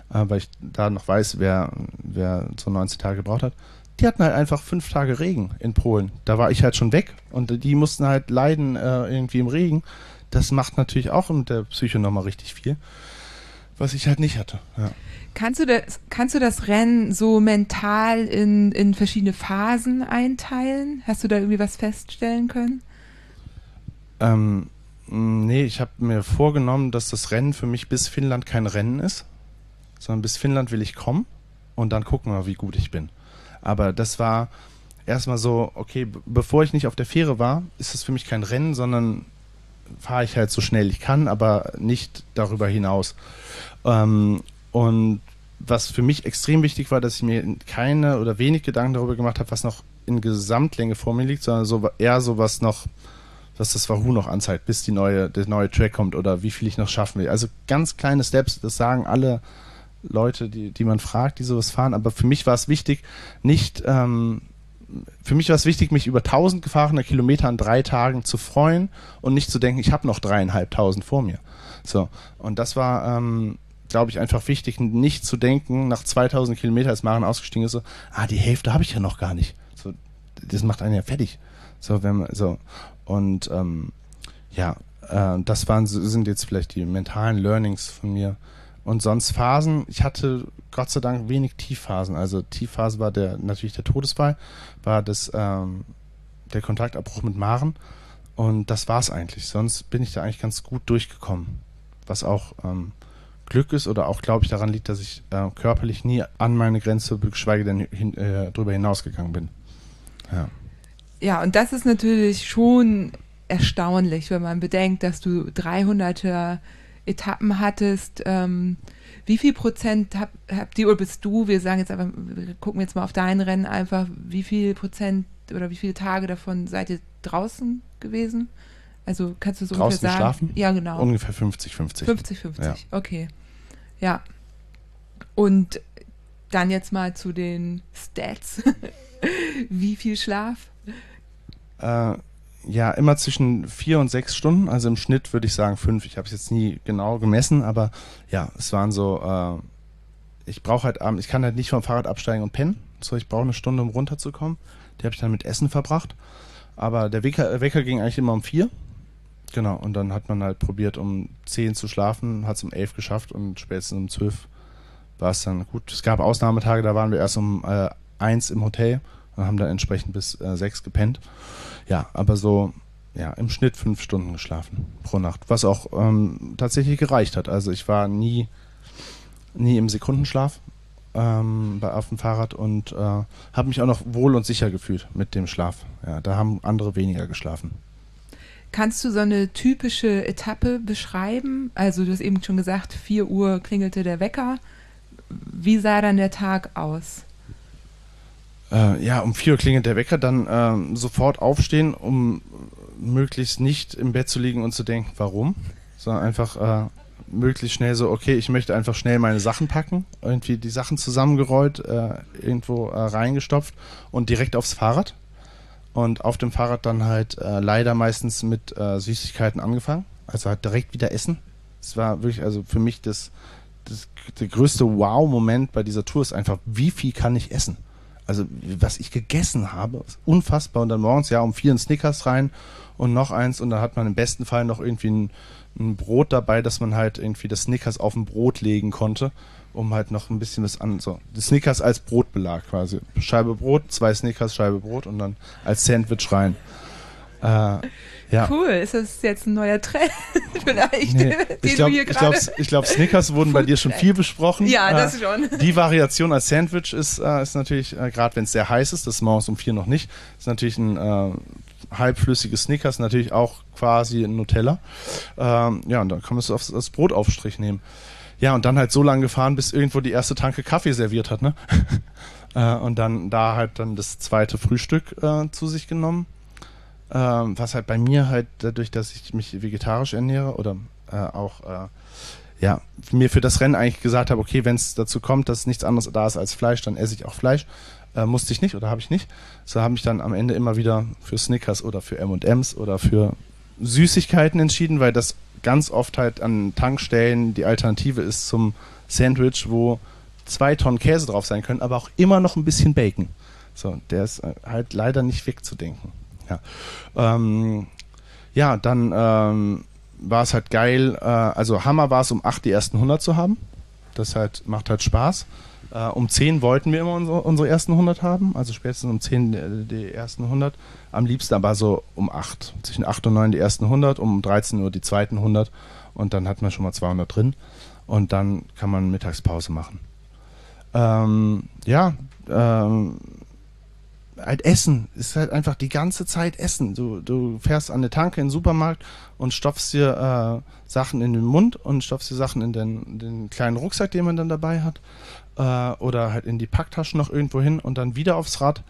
[SPEAKER 3] weil ich da noch weiß, wer, wer so 90 Tage gebraucht hat. Die hatten halt einfach fünf Tage Regen in Polen. Da war ich halt schon weg und die mussten halt leiden äh, irgendwie im Regen. Das macht natürlich auch mit der Psyche nochmal richtig viel, was ich halt nicht hatte. Ja.
[SPEAKER 2] Kannst du, das, kannst du das Rennen so mental in, in verschiedene Phasen einteilen? Hast du da irgendwie was feststellen können?
[SPEAKER 3] Ähm, nee, ich habe mir vorgenommen, dass das Rennen für mich bis Finnland kein Rennen ist sondern bis Finnland will ich kommen und dann gucken wir, wie gut ich bin. Aber das war erstmal so, okay, bevor ich nicht auf der Fähre war, ist es für mich kein Rennen, sondern fahre ich halt so schnell ich kann, aber nicht darüber hinaus. Ähm, und was für mich extrem wichtig war, dass ich mir keine oder wenig Gedanken darüber gemacht habe, was noch in Gesamtlänge vor mir liegt, sondern so eher so was noch, was das Wahoo noch anzeigt, bis die neue, der neue Track kommt oder wie viel ich noch schaffen will. Also ganz kleine Steps, das sagen alle Leute, die, die man fragt, die sowas fahren. Aber für mich war es wichtig, nicht, ähm, für mich war es wichtig, mich über 1000 gefahrene Kilometer an drei Tagen zu freuen und nicht zu denken, ich habe noch dreieinhalbtausend vor mir. So. Und das war, ähm, glaube ich, einfach wichtig, nicht zu denken, nach 2000 Kilometern als Maren ausgestiegen ist, so, ah, die Hälfte habe ich ja noch gar nicht. So, das macht einen ja fertig. So, wenn man, so. Und, ähm, ja, äh, das waren, sind jetzt vielleicht die mentalen Learnings von mir. Und sonst Phasen, ich hatte Gott sei Dank wenig Tiefphasen. Also Tiefphase war der natürlich der Todesfall, war das ähm, der Kontaktabbruch mit Maren. Und das war es eigentlich. Sonst bin ich da eigentlich ganz gut durchgekommen. Was auch ähm, Glück ist oder auch, glaube ich, daran liegt, dass ich äh, körperlich nie an meine Grenze, geschweige denn hin, äh, drüber hinausgegangen bin. Ja.
[SPEAKER 2] ja, und das ist natürlich schon erstaunlich, wenn man bedenkt, dass du 300er Etappen hattest, ähm, wie viel Prozent habt, habt ihr oder bist du, wir sagen jetzt einfach, wir gucken jetzt mal auf dein Rennen einfach, wie viel Prozent oder wie viele Tage davon seid ihr draußen gewesen? Also kannst du so
[SPEAKER 3] Draußen
[SPEAKER 2] ungefähr sagen?
[SPEAKER 3] schlafen?
[SPEAKER 2] Ja, genau.
[SPEAKER 3] Ungefähr 50, 50.
[SPEAKER 2] 50, 50.
[SPEAKER 3] Ja.
[SPEAKER 2] Okay. Ja. Und dann jetzt mal zu den Stats. Wie viel Schlaf?
[SPEAKER 3] Äh, ja, immer zwischen vier und sechs Stunden. Also im Schnitt würde ich sagen fünf. Ich habe es jetzt nie genau gemessen, aber ja, es waren so. Äh, ich brauche halt abends, ich kann halt nicht vom Fahrrad absteigen und pennen. So, ich brauche eine Stunde, um runterzukommen. Die habe ich dann mit Essen verbracht. Aber der Wecker, äh, Wecker ging eigentlich immer um vier. Genau, und dann hat man halt probiert, um zehn zu schlafen, hat es um elf geschafft und spätestens um zwölf war es dann gut. Es gab Ausnahmetage, da waren wir erst um äh, eins im Hotel und haben dann entsprechend bis äh, sechs gepennt. Ja, aber so, ja, im Schnitt fünf Stunden geschlafen pro Nacht, was auch ähm, tatsächlich gereicht hat. Also ich war nie, nie im Sekundenschlaf ähm, bei, auf dem Fahrrad und äh, habe mich auch noch wohl und sicher gefühlt mit dem Schlaf. Ja, da haben andere weniger geschlafen.
[SPEAKER 2] Kannst du so eine typische Etappe beschreiben? Also du hast eben schon gesagt, 4 Uhr klingelte der Wecker. Wie sah dann der Tag aus?
[SPEAKER 3] Äh, ja, um 4 Uhr klingelt der Wecker, dann ähm, sofort aufstehen, um möglichst nicht im Bett zu liegen und zu denken, warum, sondern einfach äh, möglichst schnell so, okay, ich möchte einfach schnell meine Sachen packen, irgendwie die Sachen zusammengerollt, äh, irgendwo äh, reingestopft und direkt aufs Fahrrad. Und auf dem Fahrrad dann halt äh, leider meistens mit äh, Süßigkeiten angefangen. Also halt direkt wieder essen. Es war wirklich, also für mich das, das der größte Wow-Moment bei dieser Tour ist einfach, wie viel kann ich essen? Also was ich gegessen habe, unfassbar. Und dann morgens ja um vier ein Snickers rein und noch eins und dann hat man im besten Fall noch irgendwie ein, ein Brot dabei, dass man halt irgendwie das Snickers auf ein Brot legen konnte, um halt noch ein bisschen was an. So, Snickers als Brotbelag quasi. Scheibe Brot, zwei Snickers, Scheibe Brot und dann als Sandwich rein. Äh, ja.
[SPEAKER 2] Cool, ist das jetzt ein neuer Trend vielleicht,
[SPEAKER 3] Nee,
[SPEAKER 2] den
[SPEAKER 3] ich
[SPEAKER 2] du
[SPEAKER 3] glaube,
[SPEAKER 2] hier
[SPEAKER 3] ich glaub, ich glaub, Snickers wurden bei dir schon viel besprochen.
[SPEAKER 2] Ja,
[SPEAKER 3] Äh,
[SPEAKER 2] das schon.
[SPEAKER 3] Die Variation als Sandwich ist, äh, ist natürlich, äh, gerade wenn es sehr heiß ist, das morgens um vier noch nicht, ist natürlich ein äh, halbflüssiges Snickers, natürlich auch quasi ein Nutella. Ähm, ja, und dann kann man es aufs, als Brotaufstrich nehmen. Ja, und dann halt so lange gefahren, bis irgendwo die erste Tanke Kaffee serviert hat, ne? äh, und dann da halt dann das zweite Frühstück äh, zu sich genommen. Ähm, was halt bei mir halt dadurch, dass ich mich vegetarisch ernähre oder äh, auch äh, ja, mir für das Rennen eigentlich gesagt habe, okay, wenn es dazu kommt, dass nichts anderes da ist als Fleisch, dann esse ich auch Fleisch. Äh, musste ich nicht oder habe ich nicht. So habe ich dann am Ende immer wieder für Snickers oder für M&M's oder für Süßigkeiten entschieden, weil das ganz oft halt an Tankstellen die Alternative ist zum Sandwich, wo zwei Tonnen Käse drauf sein können, aber auch immer noch ein bisschen Bacon. So, der ist äh, halt leider nicht wegzudenken. Ja, ähm, ja dann ähm, war es halt geil. Äh, also Hammer war es, um 8 die ersten 100 zu haben. Das halt, macht halt Spaß. Äh, um 10 wollten wir immer unsere, unsere ersten 100 haben. Also spätestens um 10 die, die ersten 100. Am liebsten aber so um 8. Zwischen 8 und 9 die ersten 100, um 13 Uhr die zweiten 100. Und dann hat man schon mal 200 drin. Und dann kann man Mittagspause machen. Ähm, ja, ähm, halt Essen ist halt einfach die ganze Zeit Essen. Du, du fährst an eine Tanke in den Supermarkt und stopfst dir äh, Sachen in den Mund und stopfst dir Sachen in den, den kleinen Rucksack, den man dann dabei hat. Äh, oder halt in die Packtaschen noch irgendwo hin und dann wieder aufs Rad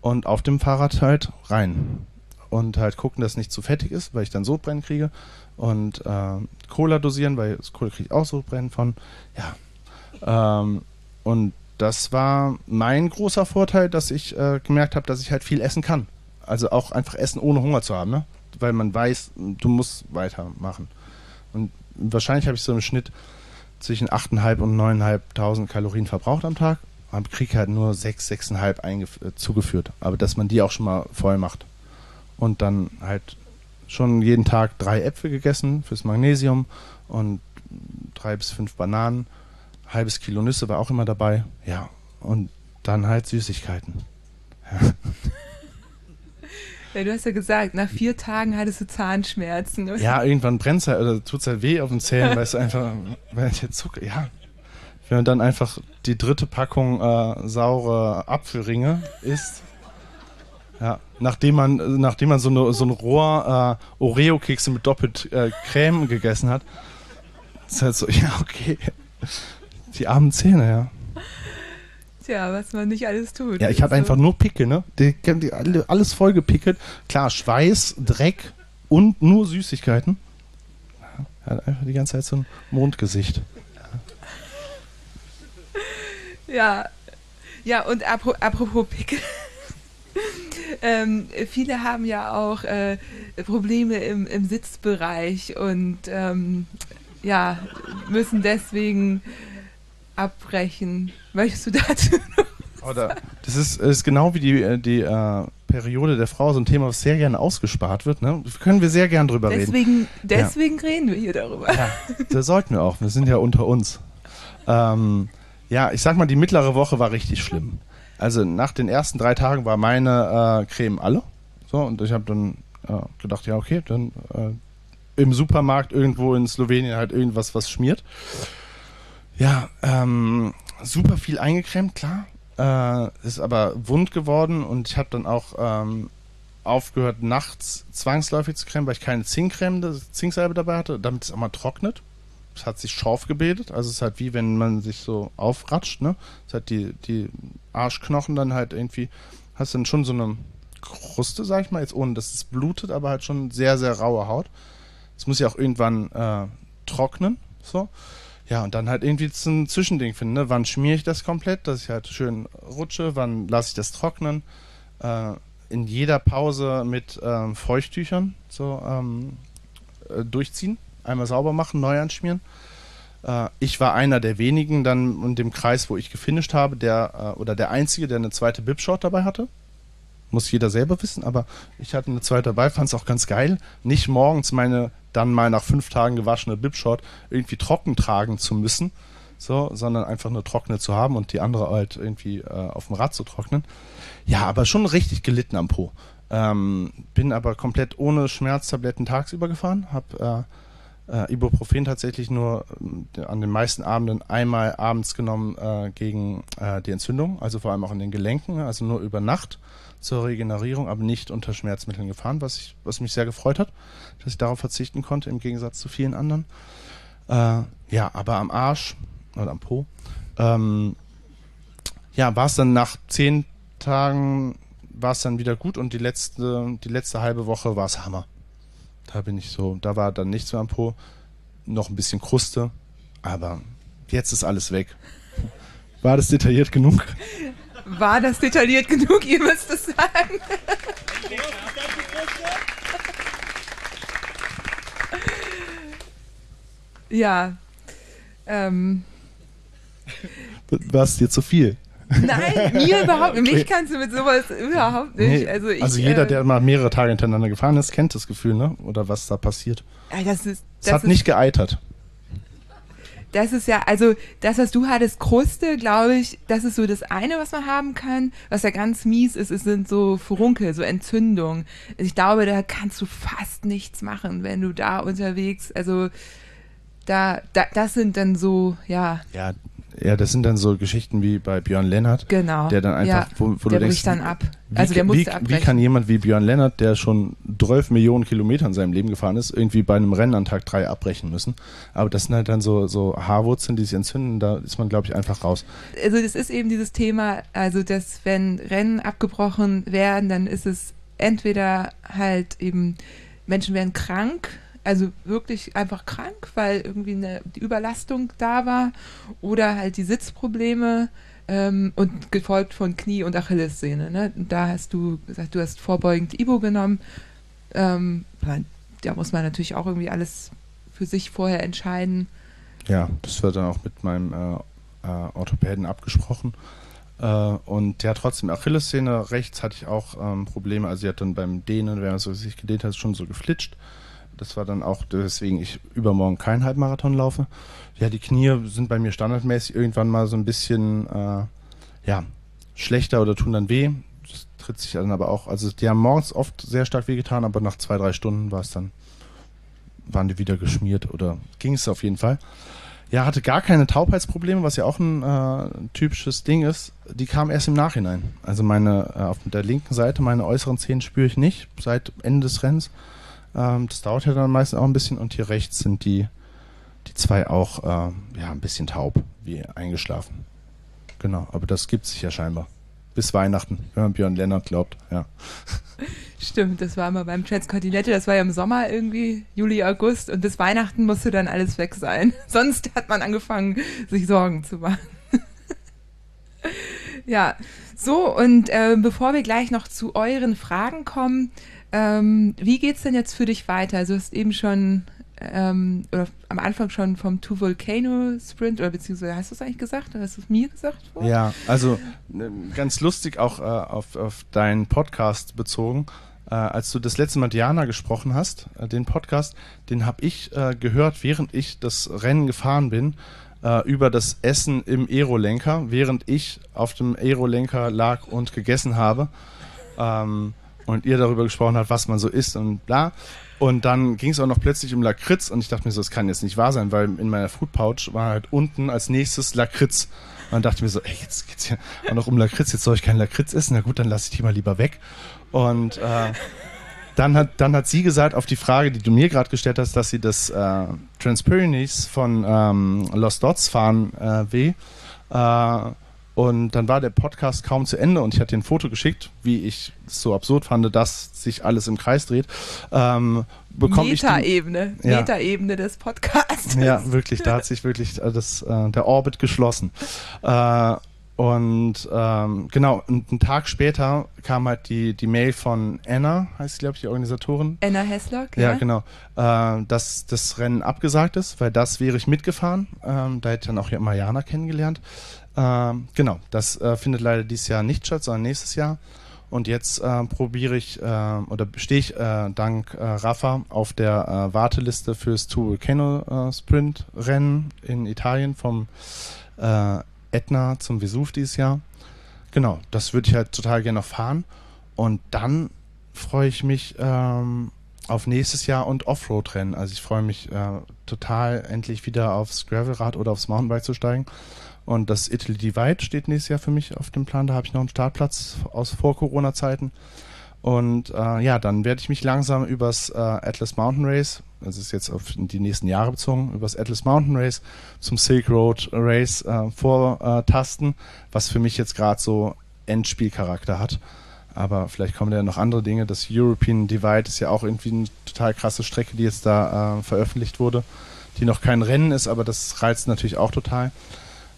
[SPEAKER 3] und auf dem Fahrrad halt rein. Und halt gucken, dass nicht zu fettig ist, weil ich dann Sodbrennen kriege. Und äh, Cola dosieren, weil Cola kriege ich auch Sodbrennen von. Ja. Ähm, und das war mein großer Vorteil, dass ich äh, gemerkt habe, dass ich halt viel essen kann. Also auch einfach essen, ohne Hunger zu haben, ne? Weil man weiß, du musst weitermachen. Und wahrscheinlich habe ich so im Schnitt zwischen 8.500 und 9.500 Kalorien verbraucht am Tag. Aber krieg halt nur 6, 6.500 eingef- äh, zugeführt. Aber dass man die auch schon mal voll macht. Und dann halt schon jeden Tag drei Äpfel gegessen fürs Magnesium und drei bis fünf Bananen halbes Kilo Nüsse war auch immer dabei. Ja, und dann halt Süßigkeiten.
[SPEAKER 2] Ja, du hast ja gesagt, nach vier Tagen hattest du Zahnschmerzen. oder?
[SPEAKER 3] Ja, irgendwann brennt es halt oder tut es halt weh auf den Zähnen, weil es einfach, weil der Zucker, ja. Wenn man dann einfach die dritte Packung äh, saure Apfelringe isst, ja, nachdem man, nachdem man so, eine, so ein Rohr äh, Oreo-Kekse mit doppelt äh, Creme gegessen hat, ist halt so, ja, okay. Die armen Zähne, ja.
[SPEAKER 2] Tja, was man nicht alles tut.
[SPEAKER 3] Ja, ich hatte
[SPEAKER 2] Also,
[SPEAKER 3] einfach nur Pickel, ne? Die, die, alle- alles voll gepickelt. Klar, Schweiß, Dreck, und nur Süßigkeiten. Er hat einfach die ganze Zeit so ein Mondgesicht.
[SPEAKER 2] Ja, ja und apro apropos Pickel. ähm, viele haben ja auch äh, Probleme im, im Sitzbereich und ähm, ja, müssen deswegen abbrechen. Möchtest du dazu noch?
[SPEAKER 3] Oder, das ist, ist genau wie die, äh, die äh, Periode der Frau, so ein Thema, was sehr gerne ausgespart wird. Ne? Können wir sehr gern drüber
[SPEAKER 2] deswegen,
[SPEAKER 3] reden.
[SPEAKER 2] Deswegen ja. reden wir hier darüber.
[SPEAKER 3] Ja, das sollten wir auch. Wir sind ja unter uns. Ähm, ja, ich sag mal, die mittlere Woche war richtig schlimm. Also nach den ersten drei Tagen war meine äh, Creme alle. So, und ich habe dann äh, gedacht, ja, okay, dann äh, im Supermarkt irgendwo in Slowenien halt irgendwas, was schmiert. Ja, ähm, super viel eingecremt, klar. Äh, ist aber wund geworden und ich habe dann auch ähm, aufgehört, nachts zwangsläufig zu cremen, weil ich keine Zinkcreme, Zinksalbe dabei hatte, damit es auch mal trocknet. Es hat sich scharf gebildet, also es ist halt wie wenn man sich so aufratscht, ne? Es hat die, die Arschknochen dann halt irgendwie, hast dann schon so eine Kruste, sag ich mal, jetzt ohne dass es blutet, aber halt schon sehr, sehr raue Haut. Es muss ja auch irgendwann äh, trocknen, so. Ja, und dann halt irgendwie ein Zwischending finden, ne? Wann schmiere ich das komplett, dass ich halt schön rutsche, wann lasse ich das trocknen? Äh, in jeder Pause mit ähm, Feuchttüchern so ähm, äh, durchziehen, einmal sauber machen, neu anschmieren. Äh, ich war einer der wenigen dann in dem Kreis, wo ich gefinisht habe, der äh, oder der einzige, der eine zweite Bipshot dabei hatte. Muss jeder selber wissen, aber ich hatte eine zweite dabei, fand es auch ganz geil, nicht morgens meine dann mal nach fünf Tagen gewaschene Bipshot irgendwie trocken tragen zu müssen, so, sondern einfach nur trockene zu haben und die andere halt irgendwie äh, auf dem Rad zu trocknen. Ja, aber schon richtig gelitten am Po. Ähm, bin aber komplett ohne Schmerztabletten tagsüber gefahren, habe äh, äh, Ibuprofen tatsächlich nur äh, an den meisten Abenden einmal abends genommen äh, gegen äh, die Entzündung, also vor allem auch in den Gelenken, also nur über Nacht zur Regenerierung, aber nicht unter Schmerzmitteln gefahren, was, ich, was mich sehr gefreut hat, dass ich darauf verzichten konnte, im Gegensatz zu vielen anderen. Äh, ja, aber am Arsch oder am Po, ähm, ja, war es dann nach zehn Tagen war es dann wieder gut und die letzte, die letzte halbe Woche war es Hammer. Da bin ich so, da war dann nichts mehr am Po, noch ein bisschen Kruste, aber jetzt ist alles weg. War das detailliert genug?
[SPEAKER 2] War das detailliert genug? Ihr müsst es sagen. ja. Ähm.
[SPEAKER 3] War es dir zu viel?
[SPEAKER 2] Nein, mir überhaupt nicht. Mich kannst du mit sowas überhaupt nicht. Nee, also, ich,
[SPEAKER 3] also jeder, äh, der mal mehrere Tage hintereinander gefahren ist, kennt das Gefühl, ne? Oder was da passiert.
[SPEAKER 2] Das ist,
[SPEAKER 3] das es hat
[SPEAKER 2] ist,
[SPEAKER 3] nicht geeitert.
[SPEAKER 2] Das ist ja, also das, was du hattest, Kruste, glaube ich, das ist so das eine, was man haben kann. Was ja ganz mies ist, es sind so Furunkel, so Entzündungen. Ich glaube, da kannst du fast nichts machen, wenn du da unterwegs, also da, da das sind dann so, ja.
[SPEAKER 3] Ja, ja, das sind dann so Geschichten wie bei Björn Lennart.
[SPEAKER 2] Genau.
[SPEAKER 3] Der dann einfach,
[SPEAKER 2] ja,
[SPEAKER 3] wo, wo
[SPEAKER 2] der
[SPEAKER 3] du denkst,
[SPEAKER 2] dann ab.
[SPEAKER 3] Wie,
[SPEAKER 2] also der musste
[SPEAKER 3] wie,
[SPEAKER 2] abbrechen.
[SPEAKER 3] wie kann jemand wie Björn Lennart, der schon 12 Millionen Kilometer in seinem Leben gefahren ist, irgendwie bei einem Rennen an Tag 3 abbrechen müssen? Aber das sind halt dann so, so Haarwurzeln, die sich entzünden, da ist man, glaube ich, einfach raus.
[SPEAKER 2] Also das ist eben dieses Thema, also dass wenn Rennen abgebrochen werden, dann ist es entweder halt eben, Menschen werden krank, also wirklich einfach krank, weil irgendwie eine Überlastung da war oder halt die Sitzprobleme ähm, und gefolgt von Knie- und Achillessehne. Ne? Da hast du gesagt, du hast vorbeugend Ibo genommen. Ähm, da muss man natürlich auch irgendwie alles für sich vorher entscheiden.
[SPEAKER 3] Ja, das wird dann auch mit meinem äh, äh, Orthopäden abgesprochen. Äh, und ja, trotzdem, Achillessehne rechts hatte ich auch ähm, Probleme. Also sie hat dann beim Dehnen, man so sich gedehnt hat, schon so geflitscht. Das war dann auch deswegen ich übermorgen keinen Halbmarathon laufe. Ja, die Knie sind bei mir standardmäßig irgendwann mal so ein bisschen äh, ja, schlechter oder tun dann weh. Das tritt sich dann aber auch, also die haben morgens oft sehr stark wehgetan, aber nach zwei, drei Stunden war es dann, waren die wieder geschmiert oder ging es auf jeden Fall. Ja, hatte gar keine Taubheitsprobleme, was ja auch ein äh, typisches Ding ist. Die kam erst im Nachhinein. Also meine, äh, auf der linken Seite, meine äußeren Zähne spüre ich nicht seit Ende des Rennens. Ähm, das dauert ja dann meistens auch ein bisschen und hier rechts sind die, die zwei auch äh, ja, ein bisschen taub, wie eingeschlafen. Genau, aber das gibt sich ja scheinbar. Bis Weihnachten, wenn man Björn Lennart glaubt, ja.
[SPEAKER 2] Stimmt, das war immer beim Transcontinental, das war ja im Sommer irgendwie, Juli, August und bis Weihnachten musste dann alles weg sein. Sonst hat man angefangen, sich Sorgen zu machen. ja, so und äh, bevor wir gleich noch zu euren Fragen kommen, ähm, wie geht's denn jetzt für dich weiter? Also du hast eben schon ähm, oder am Anfang schon vom Two Volcano Sprint oder beziehungsweise hast du es eigentlich gesagt oder hast du es mir gesagt?
[SPEAKER 3] Vorhin? Ja, also ne, ganz lustig auch äh, auf, auf deinen Podcast bezogen. Äh, als du das letzte Mal Diana gesprochen hast, äh, den Podcast, den habe ich äh, gehört, während ich das Rennen gefahren bin, äh, über das Essen im Aerolenker, während ich auf dem Aerolenker lag und gegessen habe. Ähm, und ihr darüber gesprochen habt, was man so isst und bla. Und dann ging es auch noch plötzlich um Lakritz und ich dachte mir so, das kann jetzt nicht wahr sein, weil in meiner Food Pouch war halt unten als nächstes Lakritz. Und dann dachte ich mir so, ey, jetzt geht's ja auch noch um Lakritz, jetzt soll ich keinen Lakritz essen, na gut, dann lasse ich die mal lieber weg. Und äh, dann, hat, dann hat sie gesagt, auf die Frage, die du mir gerade gestellt hast, dass sie das äh, Transpyrenees von ähm, Lost Dots fahren äh, will. Äh, und dann war der Podcast kaum zu Ende und ich hatte ein Foto geschickt, wie ich es so absurd fand, dass sich alles im Kreis dreht. Ähm,
[SPEAKER 2] Metaebene, ja. Metaebene des Podcasts.
[SPEAKER 3] Ja, wirklich, da hat sich wirklich äh, das, äh, der Orbit geschlossen. Äh, und ähm, genau, einen Tag später kam halt die, die Mail von Anna, heißt glaube ich, die Organisatorin.
[SPEAKER 2] Anna Hesslock,
[SPEAKER 3] ja. Ja, genau. Äh, dass das Rennen abgesagt ist, weil das wäre ich mitgefahren. Ähm, da hätte ich dann auch Mariana kennengelernt. Ähm, genau, das äh, findet leider dieses Jahr nicht statt, sondern nächstes Jahr. Und jetzt äh, probiere ich äh, oder stehe ich äh, dank äh, Rafa auf der äh, Warteliste fürs Two Volcano Sprint Rennen in Italien vom Etna zum Vesuv dieses Jahr. Genau, das würde ich halt total gerne noch fahren. Und dann freue ich mich ähm, auf nächstes Jahr und Offroad-Rennen. Also ich freue mich total endlich wieder aufs Gravelrad oder aufs Mountainbike zu steigen. Und das Italy Divide steht nächstes Jahr für mich auf dem Plan. Da habe ich noch einen Startplatz aus Vor-Corona-Zeiten. Und äh, ja, dann werde ich mich langsam übers äh, Atlas Mountain Race, das ist jetzt auf die nächsten Jahre bezogen, übers Atlas Mountain Race zum Silk Road Race äh, vortasten, was für mich jetzt gerade so Endspielcharakter hat. Aber vielleicht kommen ja noch andere Dinge. Das European Divide ist ja auch irgendwie eine total krasse Strecke, die jetzt da äh, veröffentlicht wurde, die noch kein Rennen ist, aber das reizt natürlich auch total.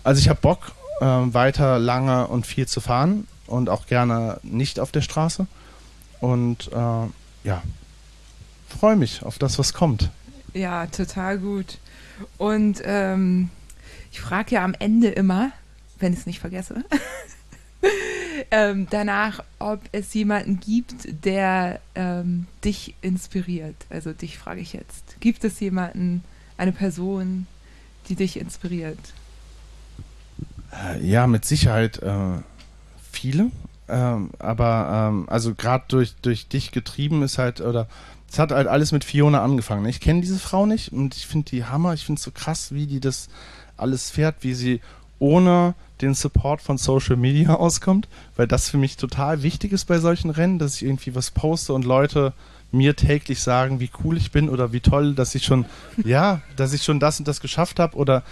[SPEAKER 3] Also ich habe Bock, äh, weiter lange und viel zu fahren und auch gerne nicht auf der Straße. Und äh, ja, freue mich auf das, was kommt.
[SPEAKER 2] Ja, total gut. Und ähm, ich frage ja am Ende immer, wenn ich es nicht vergesse, ähm, danach, ob es jemanden gibt, der ähm, dich inspiriert. Also dich frage ich jetzt. Gibt es jemanden, eine Person, die dich inspiriert?
[SPEAKER 3] Äh, ja, mit Sicherheit äh, viele. Ähm, aber ähm, also gerade durch, durch dich getrieben ist halt, oder es hat halt alles mit Fiona angefangen. Ich kenne diese Frau nicht und ich finde die Hammer. Ich finde es so krass, wie die das alles fährt, wie sie ohne den Support von Social Media auskommt, weil das für mich total wichtig ist bei solchen Rennen, dass ich irgendwie was poste und Leute mir täglich sagen, wie cool ich bin oder wie toll, dass ich schon, ja, dass ich schon das und das geschafft habe oder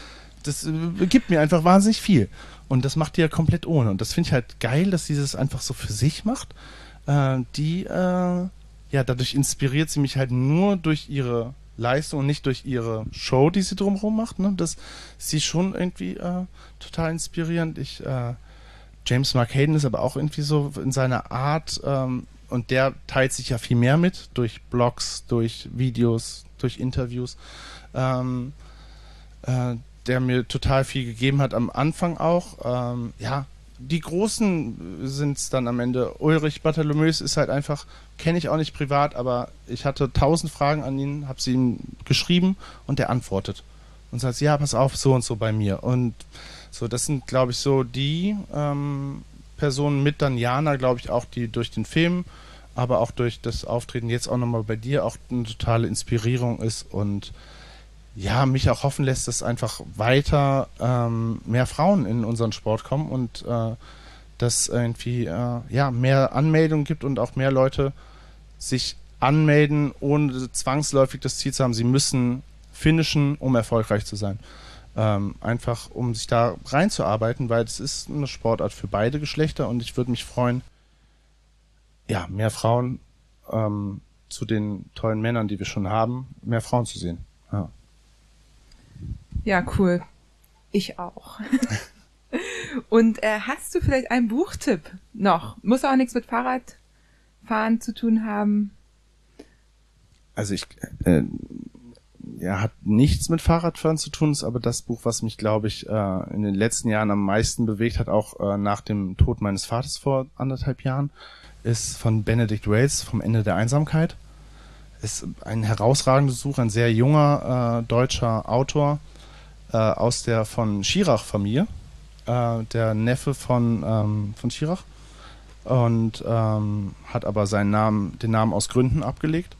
[SPEAKER 3] das äh, gibt mir einfach wahnsinnig viel. Und das macht die ja komplett ohne. Und das finde ich halt geil, dass sie das einfach so für sich macht. Äh, die, äh, ja, dadurch inspiriert sie mich halt nur durch ihre Leistung und nicht durch ihre Show, die sie drumherum macht. Ne? Das ist sie schon irgendwie äh, total inspirierend. Ich, äh, James Mark Hayden ist aber auch irgendwie so in seiner Art, ähm, und der teilt sich ja viel mehr mit durch Blogs, durch Videos, durch Interviews. Ähm, äh, der mir total viel gegeben hat am Anfang auch. Ähm, ja, die Großen sind es dann am Ende. Ulrich Bartholomäus ist halt einfach, kenne ich auch nicht privat, aber ich hatte tausend Fragen an ihn, habe sie ihm geschrieben und der antwortet. Und sagt, ja, pass auf, so und so bei mir. Und so, das sind, glaube ich, so die ähm, Personen mit dann Jana, glaube ich, auch die durch den Film, aber auch durch das Auftreten jetzt auch nochmal bei dir auch eine totale Inspirierung ist und ja, mich auch hoffen lässt, dass einfach weiter ähm, mehr Frauen in unseren Sport kommen und äh, dass irgendwie äh, ja, mehr Anmeldungen gibt und auch mehr Leute sich anmelden, ohne zwangsläufig das Ziel zu haben, sie müssen finishen, um erfolgreich zu sein. Ähm, einfach um sich da reinzuarbeiten, weil es ist eine Sportart für beide Geschlechter und ich würde mich freuen, ja, mehr Frauen ähm, zu den tollen Männern, die wir schon haben, mehr Frauen zu sehen. Ja,
[SPEAKER 2] cool. Ich auch. Und äh, hast du vielleicht einen Buchtipp noch? Muss auch nichts mit Fahrradfahren zu tun haben.
[SPEAKER 3] Also ich, äh, ja, hat nichts mit Fahrradfahren zu tun, ist aber das Buch, was mich, glaube ich, äh, in den letzten Jahren am meisten bewegt hat, auch äh, nach dem Tod meines Vaters vor anderthalb Jahren, ist von Benedict Wales vom Ende der Einsamkeit. Ist ein herausragendes Buch, ein sehr junger äh, deutscher Autor äh, aus der von Schirach-Familie, äh, der Neffe von, ähm, von Schirach und ähm, hat aber seinen Namen, den Namen aus Gründen abgelegt.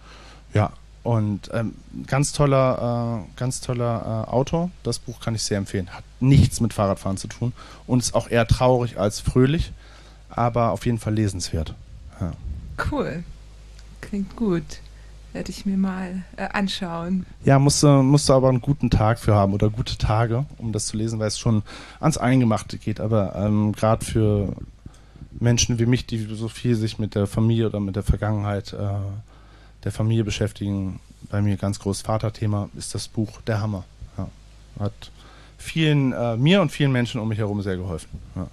[SPEAKER 3] Ja, und ähm, ganz toller, äh, ganz toller äh, Autor. Das Buch kann ich sehr empfehlen. Hat nichts mit Fahrradfahren zu tun und ist auch eher traurig als fröhlich, aber auf jeden Fall lesenswert. Ja.
[SPEAKER 2] Cool. Klingt gut. Werde ich mir mal äh, anschauen.
[SPEAKER 3] Ja, musst du, musst du aber einen guten Tag für haben oder gute Tage, um das zu lesen, weil es schon ans Eingemachte geht. Aber ähm, gerade für Menschen wie mich, die so viel sich mit der Familie oder mit der Vergangenheit äh, der Familie beschäftigen. Bei mir ganz großes Vaterthema ist das Buch Der Hammer. Ja. Hat vielen, äh, mir und vielen Menschen um mich herum sehr geholfen. Ja.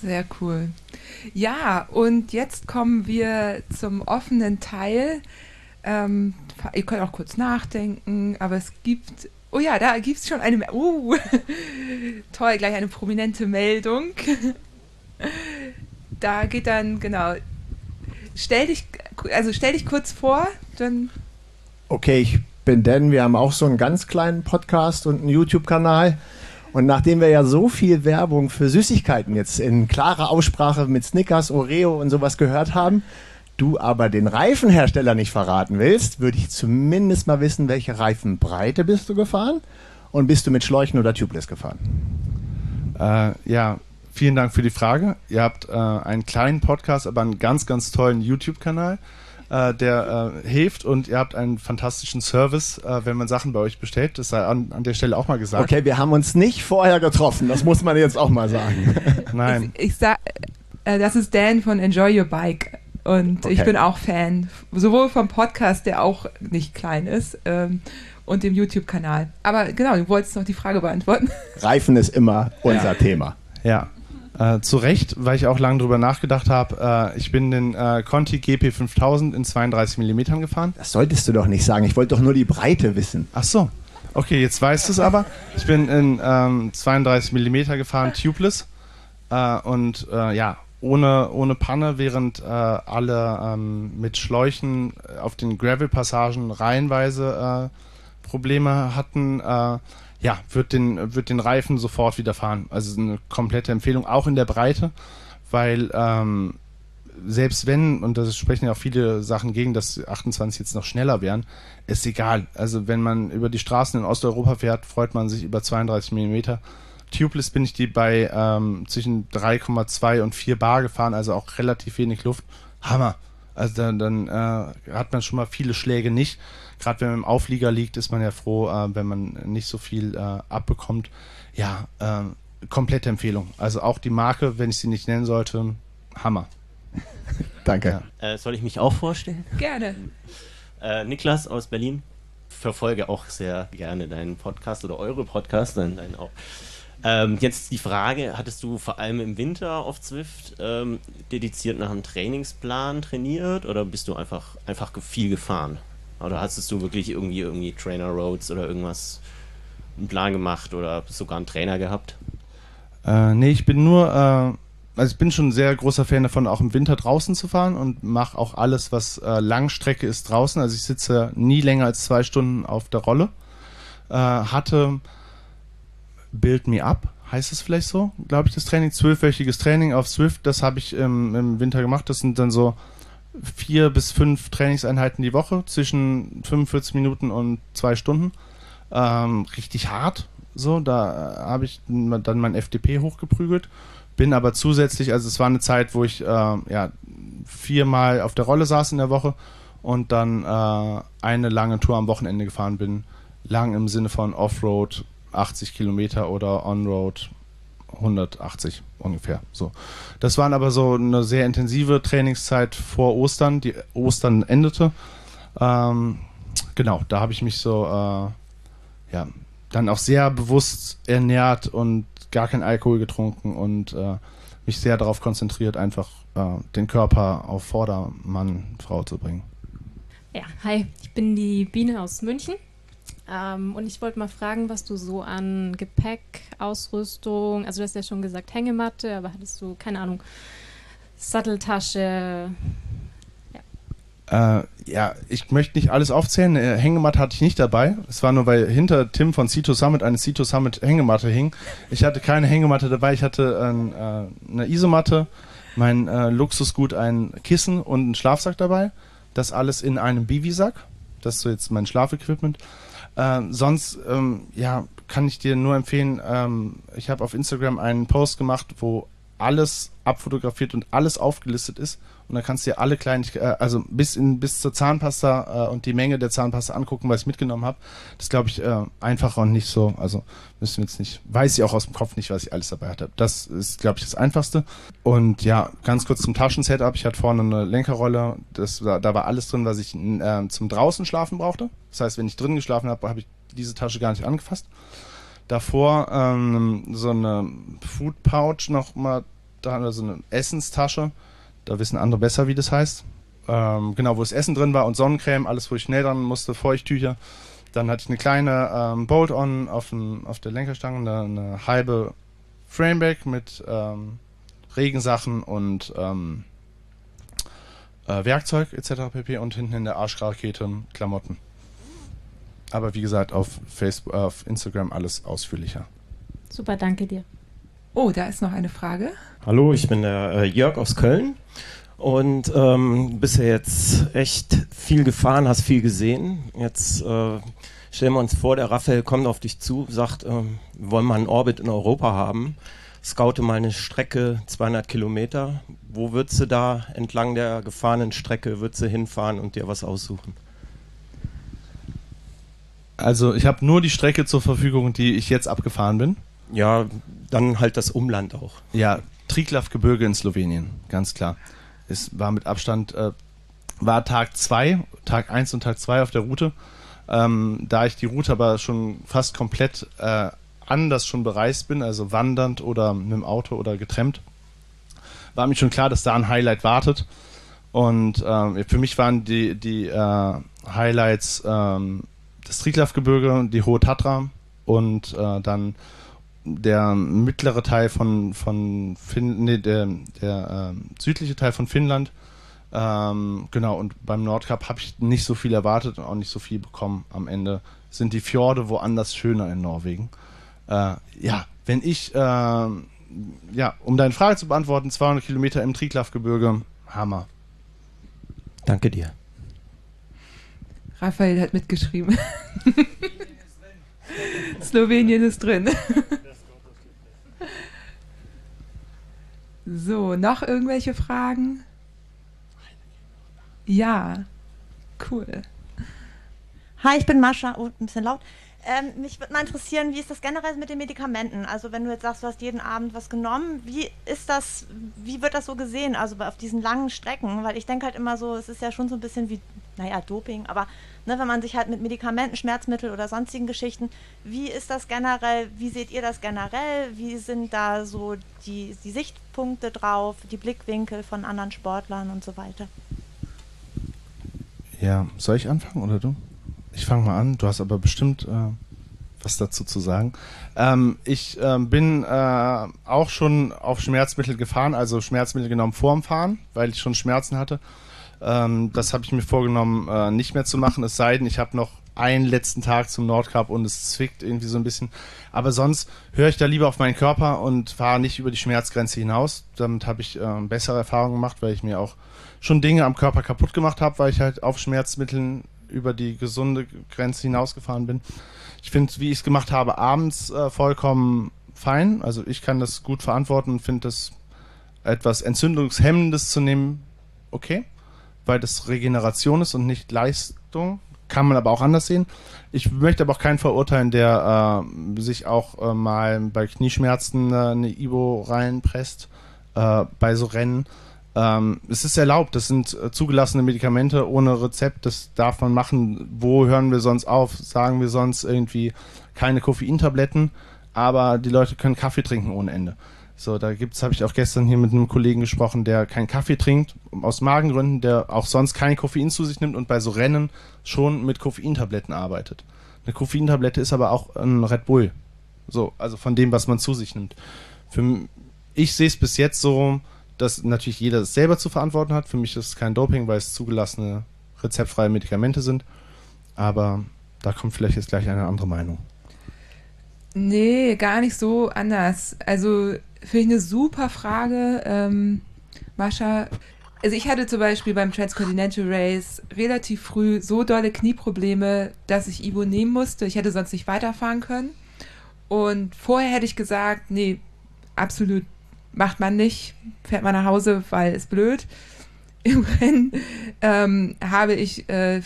[SPEAKER 2] Sehr cool. Ja, und jetzt kommen wir zum offenen Teil. Ähm, ihr könnt auch kurz nachdenken, aber es gibt. Oh ja, da gibt es schon eine. Uh, toll, gleich eine prominente Meldung. da geht dann, genau. Stell dich also stell dich kurz vor, dann.
[SPEAKER 4] Okay, ich bin Dan. Wir haben auch so einen ganz kleinen Podcast und einen YouTube-Kanal. Und nachdem wir ja so viel Werbung für Süßigkeiten jetzt in klarer Aussprache mit Snickers, Oreo und sowas gehört haben, du aber den Reifenhersteller nicht verraten willst, würde ich zumindest mal wissen, welche Reifenbreite bist du gefahren und bist du mit Schläuchen oder Tubeless gefahren?
[SPEAKER 3] Äh, ja, vielen Dank für die Frage. Ihr habt äh, einen kleinen Podcast, aber einen ganz, ganz tollen YouTube-Kanal, äh, der äh, hilft und ihr habt einen fantastischen Service, äh, wenn man Sachen bei euch bestellt. Das sei an, an, der Stelle auch mal gesagt.
[SPEAKER 4] Okay, wir haben uns nicht vorher getroffen, das muss man jetzt auch mal sagen.
[SPEAKER 3] Nein.
[SPEAKER 2] Ich, ich sag, äh, das ist Dan von Enjoy Your Bike. Und okay. ich bin auch Fan, sowohl vom Podcast, der auch nicht klein ist, ähm, und dem YouTube-Kanal. Aber genau, du wolltest noch die Frage beantworten.
[SPEAKER 4] Reifen ist immer unser ja. Thema.
[SPEAKER 3] Ja, äh, zu Recht, weil ich auch lange drüber nachgedacht habe. Äh, ich bin den äh, Conti GP5000 in 32 mm gefahren.
[SPEAKER 4] Das solltest du doch nicht sagen. Ich wollte doch nur die Breite wissen.
[SPEAKER 3] Ach so. Okay, jetzt weißt du es aber. Ich bin in ähm, 32 mm gefahren, tubeless. Äh, und äh, ja, ohne, ohne Panne, während äh, alle ähm, mit Schläuchen auf den Gravel-Passagen reihenweise Probleme hatten ja, wird den, wird den Reifen sofort wieder fahren. Also eine komplette Empfehlung, auch in der Breite, weil ähm, selbst wenn, und das sprechen ja auch viele Sachen gegen, dass 28 jetzt noch schneller wären, ist egal. Also wenn man über die Straßen in Osteuropa fährt, freut man sich über 32 mm. Tubeless bin ich die bei ähm, zwischen 3,2 und 4 Bar gefahren, also auch relativ wenig Luft. Hammer. Also dann, dann äh, hat man schon mal viele Schläge nicht gerade wenn man im Auflieger liegt, ist man ja froh, äh, wenn man nicht so viel äh, abbekommt. Ja, äh, komplette Empfehlung. Also auch die Marke, wenn ich sie nicht nennen sollte, Hammer.
[SPEAKER 4] Danke.
[SPEAKER 5] Ja. Äh, soll ich mich auch vorstellen?
[SPEAKER 2] Gerne.
[SPEAKER 5] Äh, Niklas aus Berlin. Verfolge auch sehr gerne deinen Podcast oder eure Podcast, deinen, deinen auch. Ähm, jetzt die Frage, hattest du vor allem im Winter auf Zwift ähm, dediziert nach einem Trainingsplan trainiert oder bist du einfach, einfach viel gefahren? Oder hast du wirklich irgendwie, irgendwie Trainer Roads oder irgendwas einen Plan gemacht oder sogar einen Trainer gehabt?
[SPEAKER 3] Äh, nee, ich bin nur, äh, also ich bin schon ein sehr großer Fan davon, auch im Winter draußen zu fahren und mache auch alles, was äh, Langstrecke ist, draußen. Also ich sitze nie länger als zwei Stunden auf der Rolle. Äh, hatte Build Me Up, heißt es vielleicht so, glaube ich, das Training, zwölfwöchiges Training auf Swift, das habe ich im, im Winter gemacht. Das sind dann so vier bis fünf Trainingseinheiten die Woche zwischen 45 Minuten und zwei Stunden. Ähm, richtig hart. So, da habe ich dann mein FDP hochgeprügelt. Bin aber zusätzlich, also es war eine Zeit, wo ich äh, ja viermal auf der Rolle saß in der Woche und dann äh, eine lange Tour am Wochenende gefahren bin. Lang im Sinne von Offroad 80 Kilometer oder Onroad 180 ungefähr. So. Das waren aber so eine sehr intensive Trainingszeit vor Ostern, die Ostern endete. Ähm, genau, da habe ich mich so äh, ja, dann auch sehr bewusst ernährt und gar kein Alkohol getrunken und äh, mich sehr darauf konzentriert, einfach äh, den Körper auf Vordermann, Frau zu bringen.
[SPEAKER 6] Ja, hi, ich bin die Biene aus München. Ähm, und ich wollte mal fragen, was du so an Gepäck, Ausrüstung, also du hast ja schon gesagt Hängematte, aber hattest du, keine Ahnung, Satteltasche,
[SPEAKER 3] äh, ja, ich möchte nicht alles aufzählen. Eine Hängematte hatte ich nicht dabei. Es war nur, weil hinter Tim von Cito Summit eine Cito Summit Hängematte hing. Ich hatte keine Hängematte dabei. Ich hatte ein, äh, eine Isomatte, mein äh, Luxusgut, ein Kissen und einen Schlafsack dabei. Das alles in einem Bivisack. Das ist so jetzt mein Schlafequipment. Äh, sonst, ähm, ja, kann ich dir nur empfehlen, ähm, ich habe auf Instagram einen Post gemacht, wo alles abfotografiert und alles aufgelistet ist und dann kannst du dir alle kleinen, äh, also bis in bis zur Zahnpasta äh, und die Menge der Zahnpasta angucken, was ich mitgenommen habe. Das glaube ich äh, einfacher und nicht so. Also müssen wir jetzt nicht, weiß ich auch aus dem Kopf nicht, was ich alles dabei hatte. Das ist, glaube ich, das Einfachste. Und ja, ganz kurz zum Taschensetup. Ich hatte vorne eine Lenkerrolle. Das, da, da war alles drin, was ich äh, zum draußen schlafen brauchte. Das heißt, wenn ich drin geschlafen habe, habe ich diese Tasche gar nicht angefasst. Davor ähm, so eine Food Pouch nochmal, da also eine Essenstasche da wissen andere besser, wie das heißt. Ähm, genau, wo das Essen drin war und Sonnencreme, alles, wo ich schnell dran musste, Feuchttücher. Dann hatte ich eine kleine ähm, Bolt-On auf, auf der Lenkerstange, eine, eine halbe Frameback mit ähm, Regensachen und ähm, äh, Werkzeug etc. pp. und hinten in der Arschrakete Klamotten. Aber wie gesagt, auf Facebook, auf Instagram alles ausführlicher.
[SPEAKER 6] Super, danke dir.
[SPEAKER 2] Oh, da ist noch eine Frage.
[SPEAKER 7] Hallo, ich bin der äh, Jörg aus Köln und ähm, bist ja jetzt echt viel gefahren, hast viel gesehen. Jetzt äh, stellen wir uns vor, der Raphael kommt auf dich zu, sagt, äh, wir wollen mal einen Orbit in Europa haben. Scoute mal eine Strecke 200 Kilometer. Wo würdest du da entlang der gefahrenen Strecke würdest du hinfahren und dir was aussuchen?
[SPEAKER 3] Also ich habe nur die Strecke zur Verfügung, die ich jetzt abgefahren bin.
[SPEAKER 7] Ja, dann halt das Umland auch.
[SPEAKER 3] Ja, Triglav-Gebirge in Slowenien, ganz klar. Es war mit Abstand, äh, war Tag 2, Tag 1 und Tag 2 auf der Route. Ähm, da ich die Route aber schon fast komplett äh, anders schon bereist bin, also wandernd oder mit dem Auto oder getrennt, war mir schon klar, dass da ein Highlight wartet. Und ähm, für mich waren die, die äh, Highlights ähm, das Triglav-Gebirge, die Hohe Tatra und äh, dann der mittlere Teil von, von Finn, nee, der, der äh, südliche Teil von Finnland. Ähm, genau, und beim Nordkap habe ich nicht so viel erwartet und auch nicht so viel bekommen. Am Ende sind die Fjorde woanders schöner in Norwegen. Äh, ja, wenn ich, äh, ja, um deine Frage zu beantworten, 200 Kilometer im Triglav-Gebirge, Hammer.
[SPEAKER 7] Danke dir.
[SPEAKER 2] Raphael hat mitgeschrieben. Slowenien ist drin. So, noch irgendwelche Fragen? Ja, cool.
[SPEAKER 8] Hi, ich bin Mascha. Oh, ein bisschen laut. Ähm, mich würde mal interessieren, wie ist das generell mit den Medikamenten? Also wenn du jetzt sagst, du hast jeden Abend was genommen, wie ist das, wie wird das so gesehen, also auf diesen langen Strecken? Weil ich denke halt immer so, es ist ja schon so ein bisschen wie, naja, Doping, aber ne, wenn man sich halt mit Medikamenten, Schmerzmittel oder sonstigen Geschichten, wie ist das generell, wie seht ihr das generell? Wie sind da so die, die Sichtpunkte drauf, die Blickwinkel von anderen Sportlern und so weiter?
[SPEAKER 3] Ja, soll ich anfangen oder du? Ich fange mal an. Du hast aber bestimmt äh, was dazu zu sagen. Ähm, ich äh, bin äh, auch schon auf Schmerzmittel gefahren, also Schmerzmittel genommen vorm Fahren, weil ich schon Schmerzen hatte. Ähm, das habe ich mir vorgenommen, äh, nicht mehr zu machen, es sei denn, ich habe noch einen letzten Tag zum Nordkap und es zwickt irgendwie so ein bisschen. Aber sonst höre ich da lieber auf meinen Körper und fahre nicht über die Schmerzgrenze hinaus. Damit habe ich äh, bessere Erfahrungen gemacht, weil ich mir auch schon Dinge am Körper kaputt gemacht habe, weil ich halt auf Schmerzmitteln über die gesunde Grenze hinausgefahren bin. Ich finde, wie ich es gemacht habe, abends äh, vollkommen fein. Also ich kann das gut verantworten und finde das etwas Entzündungshemmendes zu nehmen okay, weil das Regeneration ist und nicht Leistung. kann man aber auch anders sehen. Ich möchte aber auch keinen verurteilen, der äh, sich auch äh, mal bei Knieschmerzen äh, eine Ibo reinpresst äh, bei so Rennen. Ähm, es ist erlaubt, das sind äh, zugelassene Medikamente ohne Rezept, das darf man machen. Wo hören wir sonst auf? Sagen wir sonst irgendwie keine Koffeintabletten, aber die Leute können Kaffee trinken ohne Ende. So, da gibt's, habe ich auch gestern hier mit einem Kollegen gesprochen, der keinen Kaffee trinkt, aus Magengründen, der auch sonst kein Koffein zu sich nimmt und bei so Rennen schon mit Koffeintabletten arbeitet. Eine Koffeintablette ist aber auch ein Red Bull. So, also von dem, was man zu sich nimmt. Für, ich sehe es bis jetzt so, dass natürlich jeder es selber zu verantworten hat. Für mich ist es kein Doping, weil es zugelassene rezeptfreie Medikamente sind. Aber da kommt vielleicht jetzt gleich eine andere Meinung.
[SPEAKER 2] Nee, gar nicht so anders. Also finde ich eine super Frage, ähm, Mascha. Also ich hatte zum Beispiel beim Transcontinental Race relativ früh so dolle Knieprobleme, dass ich Ibo nehmen musste. Ich hätte sonst nicht weiterfahren können. Und vorher hätte ich gesagt, nee, absolut macht man nicht, fährt man nach Hause, weil es blöd. Im Rennen ähm, habe ich äh,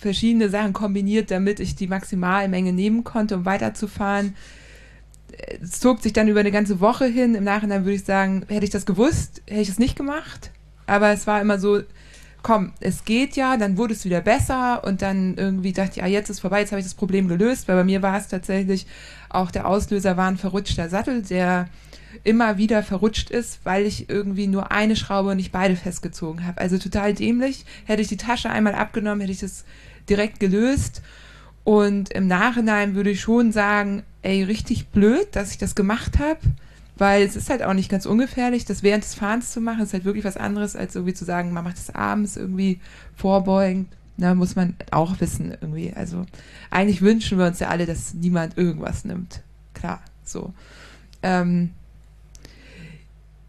[SPEAKER 2] verschiedene Sachen kombiniert, damit ich die Maximalmenge nehmen konnte, um weiterzufahren es zog sich dann über eine ganze Woche hin. Im Nachhinein würde ich sagen, hätte ich das gewusst, hätte ich es nicht gemacht. Aber es war immer so, komm, es geht ja, dann wurde es wieder besser und dann irgendwie dachte ich, ja, jetzt ist vorbei, jetzt habe ich das Problem gelöst, weil bei mir war es tatsächlich auch der Auslöser war ein verrutschter Sattel, der immer wieder verrutscht ist, weil ich irgendwie nur eine Schraube und nicht beide festgezogen habe. Also total dämlich. Hätte ich die Tasche einmal abgenommen, hätte ich das direkt gelöst. Und im Nachhinein würde ich schon sagen, ey, richtig blöd, dass ich das gemacht habe, weil es ist halt auch nicht ganz ungefährlich, das während des Fahrens zu machen, ist halt wirklich was anderes, als irgendwie zu sagen, man macht es abends irgendwie vorbeugend. Na, muss man auch wissen irgendwie. Also eigentlich wünschen wir uns ja alle, dass niemand irgendwas nimmt. Klar, so. Ähm,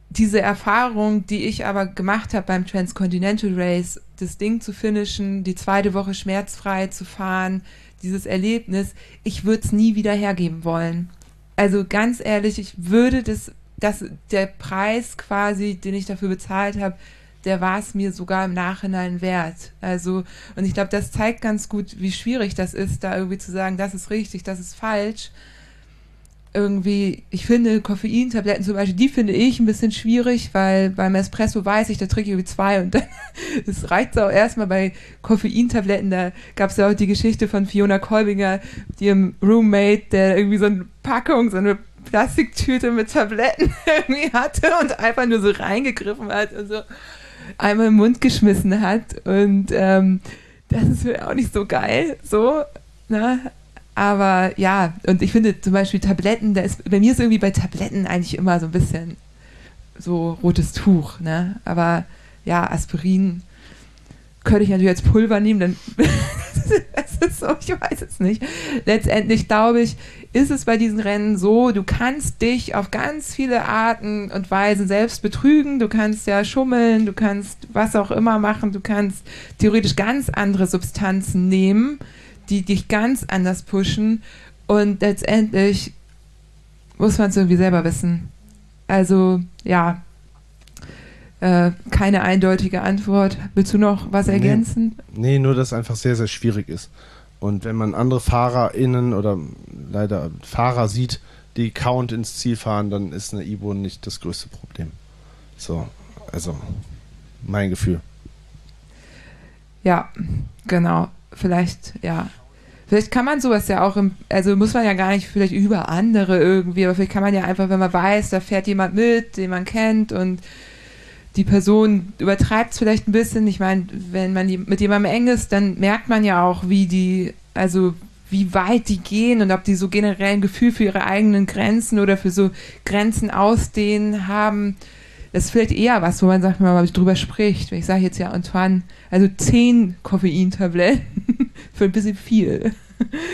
[SPEAKER 2] diese Erfahrung, die ich aber gemacht habe beim Transcontinental Race, das Ding zu finishen, die zweite Woche schmerzfrei zu fahren, dieses Erlebnis, ich würde es nie wieder hergeben wollen. Also ganz ehrlich, ich würde das, das der Preis quasi, den ich dafür bezahlt habe, der war es mir sogar im Nachhinein wert. Also, und ich glaube, das zeigt ganz gut, wie schwierig das ist, da irgendwie zu sagen, das ist richtig, das ist falsch irgendwie, ich finde Koffeintabletten zum Beispiel, die finde ich ein bisschen schwierig, weil beim Espresso weiß ich, da trinke ich irgendwie zwei und dann es reicht auch erstmal bei Koffeintabletten. Da gab es ja auch die Geschichte von Fiona Kolbinger, ihrem Roommate, der irgendwie so eine Packung, so eine Plastiktüte mit Tabletten irgendwie hatte und einfach nur so reingegriffen hat und so einmal im Mund geschmissen hat. Und ähm, das ist auch nicht so geil, so. Ne? Aber ja, und ich finde zum Beispiel Tabletten, da ist, bei mir ist irgendwie bei Tabletten eigentlich immer so ein bisschen so rotes Tuch, ne? Aber ja, Aspirin könnte ich natürlich als Pulver nehmen, dann das ist so, ich weiß es nicht. Letztendlich glaube ich, ist es bei diesen Rennen so, du kannst dich auf ganz viele Arten und Weisen selbst betrügen, du kannst ja schummeln, du kannst was auch immer machen, du kannst theoretisch ganz andere Substanzen nehmen, die dich ganz anders pushen und letztendlich muss man es irgendwie selber wissen. Also ja, äh, keine eindeutige Antwort. Willst du noch was ergänzen?
[SPEAKER 3] Nee, nee, nur dass es einfach sehr, sehr schwierig ist. Und wenn man andere FahrerInnen oder leider Fahrer sieht, die count ins Ziel fahren, dann ist eine Ibo nicht das größte Problem. So, also mein Gefühl.
[SPEAKER 2] Ja, genau vielleicht, ja. Vielleicht kann man sowas ja auch im, also muss man ja gar nicht vielleicht über andere irgendwie, aber vielleicht kann man ja einfach, wenn man weiß, da fährt jemand mit, den man kennt und die Person übertreibt es vielleicht ein bisschen. Ich meine, wenn man mit jemandem eng ist, dann merkt man ja auch, wie die, also wie weit die gehen und ob die so generell ein Gefühl für ihre eigenen Grenzen oder für so Grenzen ausdehnen haben das ist vielleicht eher was, wo man sagt, wenn man drüber spricht. Ich sage jetzt ja Antoine, also zehn Koffeintabletten für ein bisschen viel.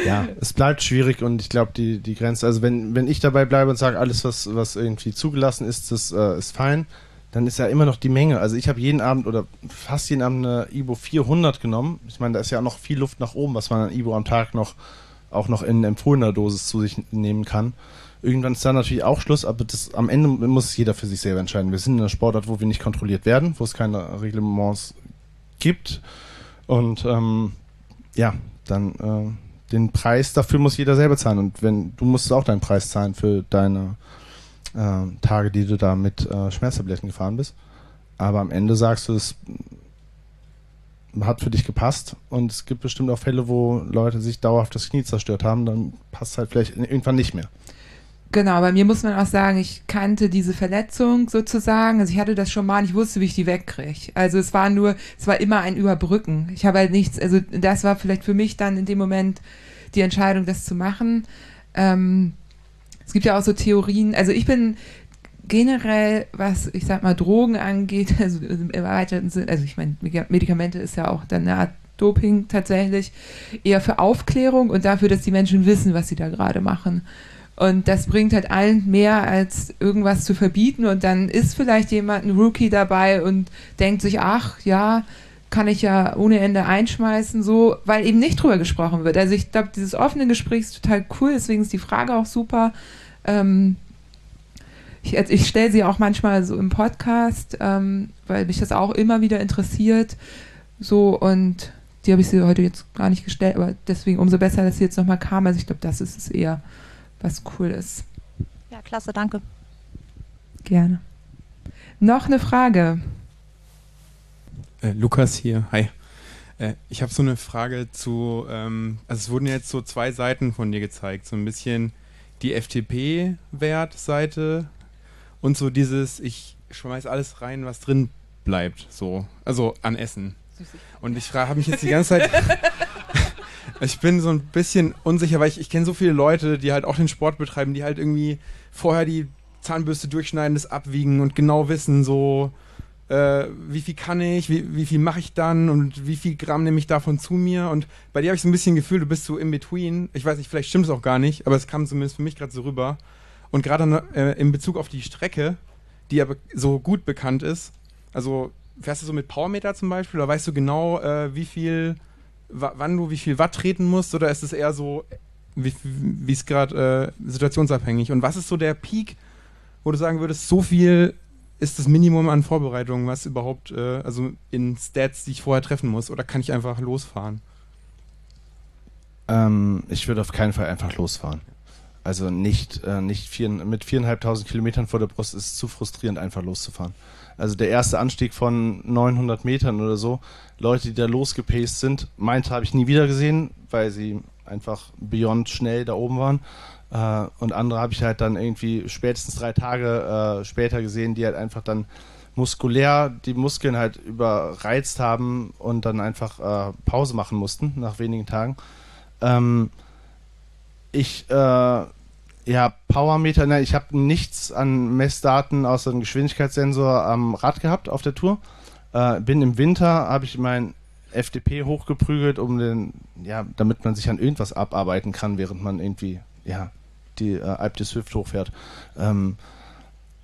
[SPEAKER 3] Ja, es bleibt schwierig und ich glaube, die, die Grenze, also wenn, wenn ich dabei bleibe und sage, alles, was, was irgendwie zugelassen ist, das äh, ist fein, dann ist ja immer noch die Menge. Also ich habe jeden Abend oder fast jeden Abend eine Ibo 400 genommen. Ich meine, da ist ja noch viel Luft nach oben, was man an Ibo am Tag noch auch noch in empfohlener Dosis zu sich nehmen kann. Irgendwann ist da natürlich auch Schluss, aber das, am Ende muss jeder für sich selber entscheiden. Wir sind in einer Sportart, wo wir nicht kontrolliert werden, wo es keine Reglements gibt. Und ähm, ja, dann äh, den Preis dafür muss jeder selber zahlen. Und wenn du musst auch deinen Preis zahlen für deine äh, Tage, die du da mit äh, Schmerztabletten gefahren bist. Aber am Ende sagst du, es hat für dich gepasst und es gibt bestimmt auch Fälle, wo Leute sich dauerhaft das Knie zerstört haben, dann passt es halt vielleicht irgendwann nicht mehr.
[SPEAKER 2] Genau, bei mir muss man auch sagen, ich kannte diese Verletzung sozusagen. Also ich hatte das schon mal ich wusste, wie ich die wegkriege. Also es war nur, es war immer ein Überbrücken. Ich habe halt nichts, also das war vielleicht für mich dann in dem Moment die Entscheidung, das zu machen. Ähm, es gibt ja auch so Theorien, also ich bin generell, was ich sag mal Drogen angeht, also im erweiterten Sinn, also ich meine, Medikamente ist ja auch dann eine Art Doping tatsächlich, eher für Aufklärung und dafür, dass die Menschen wissen, was sie da gerade machen. Und das bringt halt allen mehr, als irgendwas zu verbieten. Und dann ist vielleicht jemand, ein Rookie dabei und denkt sich, ach ja, kann ich ja ohne Ende einschmeißen, so, weil eben nicht drüber gesprochen wird. Also ich glaube, dieses offene Gespräch ist total cool, deswegen ist die Frage auch super. Ähm, ich, also ich stelle sie auch manchmal so im Podcast, ähm, weil mich das auch immer wieder interessiert. So und die habe ich sie heute jetzt gar nicht gestellt, aber deswegen umso besser, dass sie jetzt nochmal kam. Also ich glaube, das ist es eher, was cool ist.
[SPEAKER 8] Ja, klasse, danke.
[SPEAKER 2] Gerne. Noch eine Frage.
[SPEAKER 9] Äh, Lukas hier, hi. Äh, ich habe so eine Frage zu, ähm, also es wurden jetzt so zwei Seiten von dir gezeigt, so ein bisschen die FTP-Wertseite und so dieses, ich schmeiß alles rein, was drin bleibt, so. Also an Essen. Und ich habe mich jetzt die ganze Zeit. ich bin so ein bisschen unsicher, weil ich, ich kenne so viele Leute, die halt auch den Sport betreiben, die halt irgendwie vorher die Zahnbürste durchschneiden, das abwiegen und genau wissen, so, äh, wie viel kann ich, wie, wie viel mache ich dann und wie viel Gramm nehme ich davon zu mir. Und bei dir habe ich so ein bisschen Gefühl, du bist so in between. Ich weiß nicht, vielleicht stimmt es auch gar nicht, aber es kam zumindest für mich gerade so rüber. Und gerade äh, in Bezug auf die Strecke, die ja so gut bekannt ist, also fährst du so mit Powermeter zum Beispiel, oder weißt du genau, äh, wie viel, wann du wie viel Watt treten musst, oder ist es eher so, wie es gerade äh, situationsabhängig? Und was ist so der Peak, wo du sagen würdest, so viel ist das Minimum an Vorbereitung, was überhaupt, äh, also in Stats, die ich vorher treffen muss, oder kann ich einfach losfahren?
[SPEAKER 3] Ähm, ich würde auf keinen Fall einfach losfahren. Also nicht, äh, nicht vier, mit viereinhalbtausend Kilometern vor der Brust ist es zu frustrierend, einfach loszufahren. Also der erste Anstieg von 900 Metern oder so, Leute, die da losgepaced sind, meinte habe ich nie wieder gesehen, weil sie einfach beyond schnell da oben waren. Äh, und andere habe ich halt dann irgendwie spätestens drei Tage äh, später gesehen, die halt einfach dann muskulär die Muskeln halt überreizt haben und dann einfach äh, Pause machen mussten nach wenigen Tagen. Ähm, ich, äh, ja, Powermeter, ne, ich habe nichts an Messdaten außer einem Geschwindigkeitssensor am Rad gehabt auf der Tour. Äh, bin im Winter, habe ich mein FDP hochgeprügelt, um den, ja, damit man sich an irgendwas abarbeiten kann, während man irgendwie, ja, die äh, Alp de Swift hochfährt. Ähm,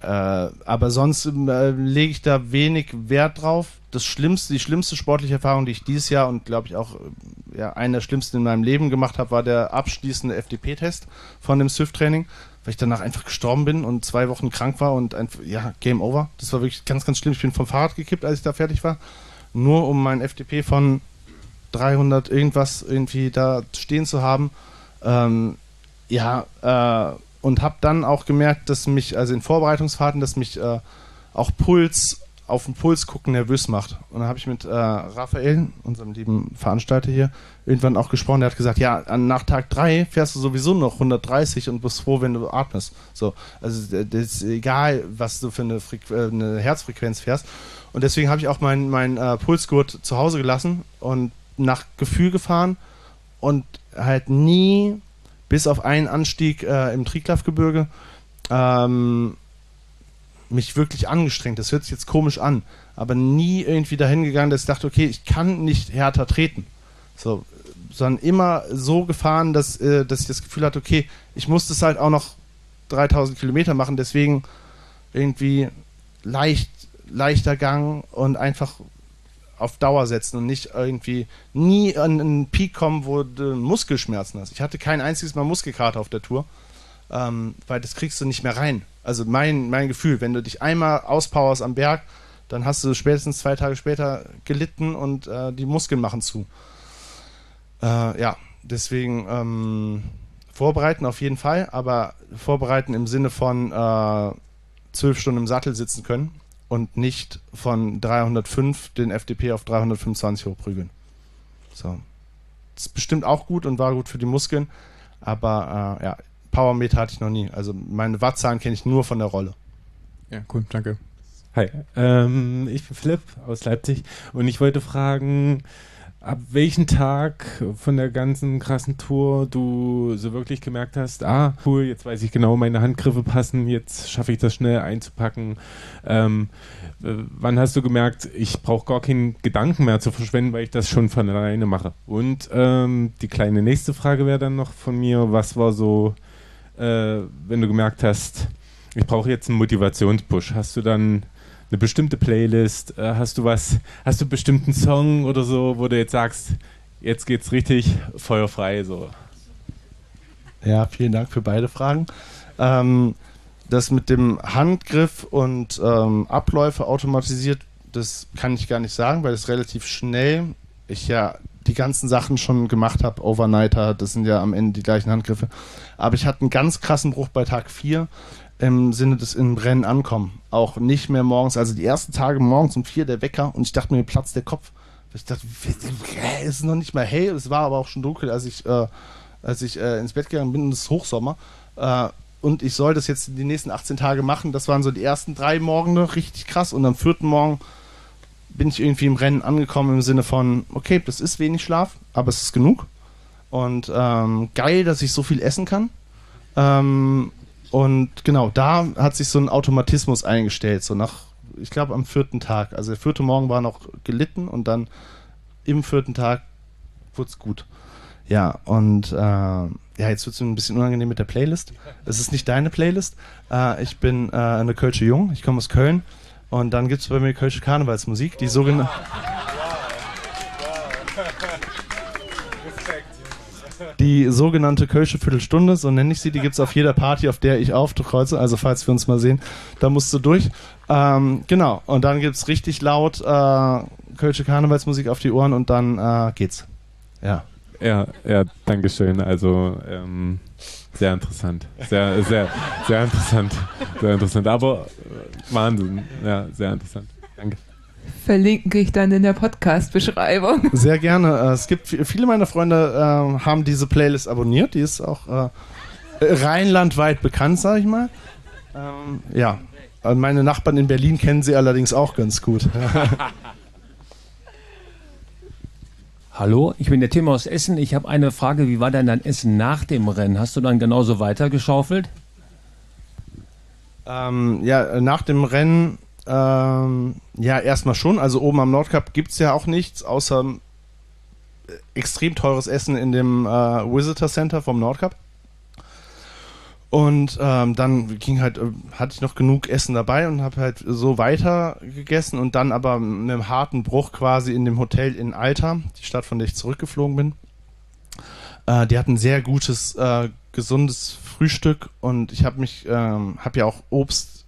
[SPEAKER 3] äh, aber sonst äh, lege ich da wenig Wert drauf. Das schlimmste, die schlimmste sportliche Erfahrung, die ich dieses Jahr und glaube ich auch äh, ja, eine der schlimmsten in meinem Leben gemacht habe, war der abschließende FDP-Test von dem Swift-Training, weil ich danach einfach gestorben bin und zwei Wochen krank war und einfach, ja, Game Over. Das war wirklich ganz, ganz schlimm. Ich bin vom Fahrrad gekippt, als ich da fertig war. Nur um mein FDP von 300 irgendwas irgendwie da stehen zu haben. Ähm, ja, äh, und habe dann auch gemerkt, dass mich, also in Vorbereitungsfahrten, dass mich äh, auch Puls, auf den Puls gucken nervös macht. Und dann habe ich mit äh, Raphael, unserem lieben Veranstalter hier, irgendwann auch gesprochen. Der hat gesagt, ja, nach Tag 3 fährst du sowieso noch 130 und bist froh, wenn du atmest. So, also das ist egal, was du für eine, Frequ äh, eine Herzfrequenz fährst. Und deswegen habe ich auch meinen mein, äh, Pulsgurt zu Hause gelassen und nach Gefühl gefahren und halt nie bis auf einen Anstieg äh, im Triglav-Gebirge ähm, mich wirklich angestrengt. Das hört sich jetzt komisch an, aber nie irgendwie dahin gegangen, dass ich dachte, okay, ich kann nicht härter treten. So, sondern immer so gefahren, dass, äh, dass ich das Gefühl hatte, okay, ich muss das halt auch noch 3000 Kilometer machen, deswegen irgendwie leicht, leichter Gang und einfach auf Dauer setzen und nicht irgendwie nie an einen Peak kommen, wo du Muskelschmerzen hast. Ich hatte kein einziges Mal Muskelkater auf der Tour, ähm, weil das kriegst du nicht mehr rein. Also mein, mein Gefühl, wenn du dich einmal auspowerst am Berg, dann hast du spätestens zwei Tage später gelitten und äh, die Muskeln machen zu. Äh, ja, deswegen ähm, vorbereiten auf jeden Fall, aber vorbereiten im Sinne von äh, zwölf Stunden im Sattel sitzen können und nicht von 305 den FDP auf 325 hochprügeln. So. Das ist bestimmt auch gut und war gut für die Muskeln, aber äh, ja, Powermeter hatte ich noch nie. Also meine Wattzahlen kenne ich nur von der Rolle.
[SPEAKER 10] Ja, cool, danke. Hi, ähm, ich bin Philipp aus Leipzig und ich wollte fragen, ab welchem Tag von der ganzen krassen Tour du so wirklich gemerkt hast, ah, cool, jetzt weiß ich genau, meine Handgriffe passen, jetzt schaffe ich das schnell einzupacken. Ähm, äh, wann hast du gemerkt, ich brauche gar keinen Gedanken mehr zu verschwenden, weil ich das schon von alleine mache? Und ähm, die kleine nächste Frage wäre dann noch von mir, was war so, äh, wenn du gemerkt hast, ich brauche jetzt einen Motivationspush, hast du dann eine bestimmte Playlist? Äh, hast du was, hast du einen bestimmten Song oder so, wo du jetzt sagst, jetzt geht's richtig feuerfrei so?
[SPEAKER 3] Ja, vielen Dank für beide Fragen. Ähm, das mit dem Handgriff und ähm, Abläufe automatisiert, das kann ich gar nicht sagen, weil es relativ schnell ich ja die ganzen Sachen schon gemacht habe. Overnighter, das sind ja am Ende die gleichen Handgriffe. Aber ich hatte einen ganz krassen Bruch bei Tag 4 im Sinne des im Rennen ankommen. Auch nicht mehr morgens, also die ersten Tage morgens um vier der Wecker und ich dachte mir, platzt der Kopf. Ich dachte, es ist noch nicht mal hell, es war aber auch schon dunkel, als ich, äh, als ich äh, ins Bett gegangen bin, und es ist Hochsommer. Äh, und ich soll das jetzt die nächsten 18 Tage machen. Das waren so die ersten drei Morgene, richtig krass. Und am vierten Morgen bin ich irgendwie im Rennen angekommen im Sinne von, okay, das ist wenig Schlaf, aber es ist genug. Und ähm, geil, dass ich so viel essen kann. Ähm, und genau, da hat sich so ein Automatismus eingestellt, so nach, ich glaube, am vierten Tag. Also der vierte Morgen war noch gelitten und dann im vierten Tag wurde es gut. Ja, und äh, ja, jetzt wird es ein bisschen unangenehm mit der Playlist. Es ist nicht deine Playlist. Äh, ich bin äh, eine Kölsche Jung, ich komme aus Köln. Und dann gibt es bei mir Kölsche Karnevalsmusik, die sogenannte. Die sogenannte Kölsche Viertelstunde, so nenne ich sie, die gibt es auf jeder Party, auf der ich aufkreuze. Also falls wir uns mal sehen, da musst du durch. Ähm, genau, und dann gibt es richtig laut äh, Kölsche Karnevalsmusik auf die Ohren und dann äh, geht's. Ja.
[SPEAKER 10] Ja, ja, danke schön. Also ähm, sehr interessant. Sehr, sehr, sehr interessant. Sehr interessant. Aber äh, Wahnsinn. Ja, sehr interessant. Danke
[SPEAKER 2] verlinke ich dann in der Podcast-Beschreibung.
[SPEAKER 3] Sehr gerne. Äh, es gibt viele meiner Freunde äh, haben diese Playlist abonniert. Die ist auch äh, rheinlandweit bekannt, sag ich mal. Ähm, ja. Meine Nachbarn in Berlin kennen sie allerdings auch ganz gut.
[SPEAKER 11] Hallo, ich bin der Tim aus Essen. Ich habe eine Frage. Wie war denn dein Essen nach dem Rennen? Hast du dann genauso weitergeschaufelt?
[SPEAKER 3] Ähm, ja, nach dem Rennen ähm, ja, erstmal schon. Also oben am Nordkap gibt es ja auch nichts, außer äh, extrem teures Essen in dem äh, Visitor Center vom Nordkap. Und ähm, dann ging halt, äh, hatte ich noch genug Essen dabei und habe halt so weiter gegessen und dann aber mit einem harten Bruch quasi in dem Hotel in Alta, die Stadt, von der ich zurückgeflogen bin. Äh, die hatten sehr gutes, äh, gesundes Frühstück und ich habe mich, ähm, habe ja auch Obst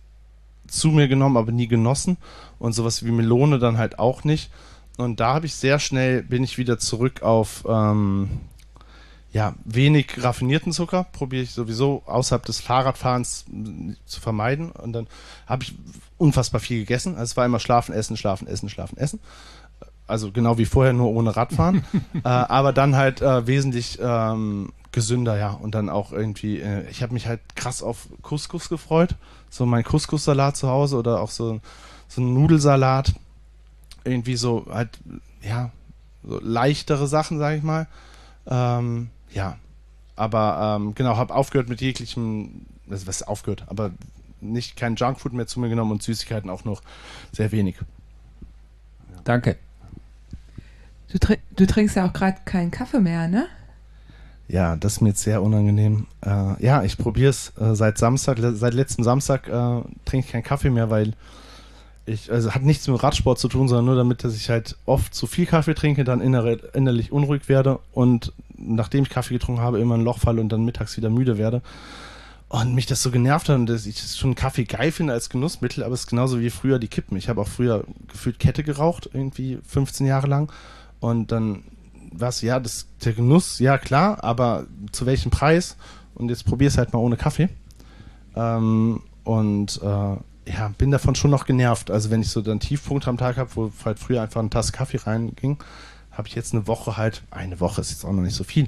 [SPEAKER 3] zu mir genommen, aber nie genossen. Und sowas wie Melone dann halt auch nicht. Und da habe ich sehr schnell, bin ich wieder zurück auf ähm, ja, wenig raffinierten Zucker. Probiere ich sowieso außerhalb des Fahrradfahrens zu vermeiden. Und dann habe ich unfassbar viel gegessen. Also es war immer schlafen, essen, schlafen, essen, schlafen, essen. Also genau wie vorher, nur ohne Radfahren. äh, aber dann halt äh, wesentlich ähm, gesünder, ja. Und dann auch irgendwie, äh, ich habe mich halt krass auf Couscous gefreut. So mein Couscous-Salat zu Hause oder auch so, so ein Nudelsalat. Irgendwie so halt, ja, so leichtere Sachen, sage ich mal. Ähm, ja. Aber ähm, genau, habe aufgehört mit jeglichem, also was aufgehört, aber nicht kein Junkfood mehr zu mir genommen und Süßigkeiten auch noch sehr wenig.
[SPEAKER 11] Danke.
[SPEAKER 2] Du, tr du trinkst ja auch gerade keinen Kaffee mehr, ne?
[SPEAKER 3] Ja, das ist mir jetzt sehr unangenehm. Äh, ja, ich probiere es äh, seit Samstag, le seit letztem Samstag äh, trinke ich keinen Kaffee mehr, weil ich, also hat nichts mit Radsport zu tun, sondern nur damit, dass ich halt oft zu viel Kaffee trinke, dann inner innerlich unruhig werde und nachdem ich Kaffee getrunken habe, immer ein Loch falle und dann mittags wieder müde werde. Und mich das so genervt hat dass ich schon Kaffee geil finde als Genussmittel, aber es ist genauso wie früher die Kippen. Ich habe auch früher gefühlt Kette geraucht, irgendwie 15 Jahre lang. Und dann was, ja, das, der Genuss, ja klar, aber zu welchem Preis? Und jetzt probier es halt mal ohne Kaffee. Ähm, und äh, ja, bin davon schon noch genervt. Also wenn ich so dann Tiefpunkt am Tag habe, wo halt früher einfach eine Tasse Kaffee reinging, habe ich jetzt eine Woche halt, eine Woche ist jetzt auch noch nicht so viel,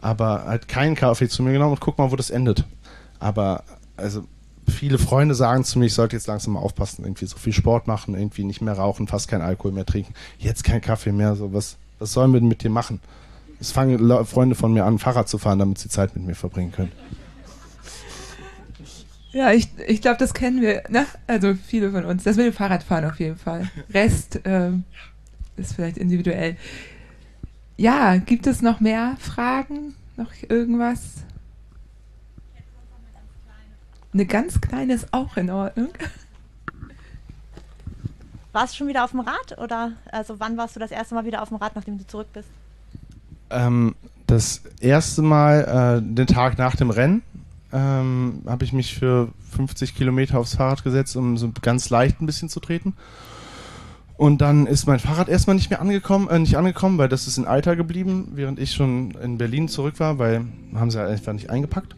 [SPEAKER 3] aber halt keinen Kaffee zu mir genommen und guck mal, wo das endet. Aber also viele Freunde sagen zu mir, ich sollte jetzt langsam mal aufpassen, irgendwie so viel Sport machen, irgendwie nicht mehr rauchen, fast kein Alkohol mehr trinken, jetzt kein Kaffee mehr, so was, sollen wir denn mit dir machen? Es fangen Freunde von mir an, Fahrrad zu fahren, damit sie Zeit mit mir verbringen können.
[SPEAKER 2] Ja, ich, ich glaube, das kennen wir, ne? Also viele von uns. Das mit dem Fahrradfahren auf jeden Fall. Rest ähm, ist vielleicht individuell. Ja, gibt es noch mehr Fragen? Noch irgendwas? Eine ganz kleine ist auch in Ordnung.
[SPEAKER 8] Warst du schon wieder auf dem Rad oder also wann warst du das erste Mal wieder auf dem Rad, nachdem du zurück bist?
[SPEAKER 3] Ähm, das erste Mal, äh, den Tag nach dem Rennen, ähm, habe ich mich für 50 Kilometer aufs Fahrrad gesetzt, um so ganz leicht ein bisschen zu treten. Und dann ist mein Fahrrad erstmal nicht mehr angekommen, äh, nicht angekommen, weil das ist in Alter geblieben, während ich schon in Berlin zurück war, weil haben sie einfach nicht eingepackt.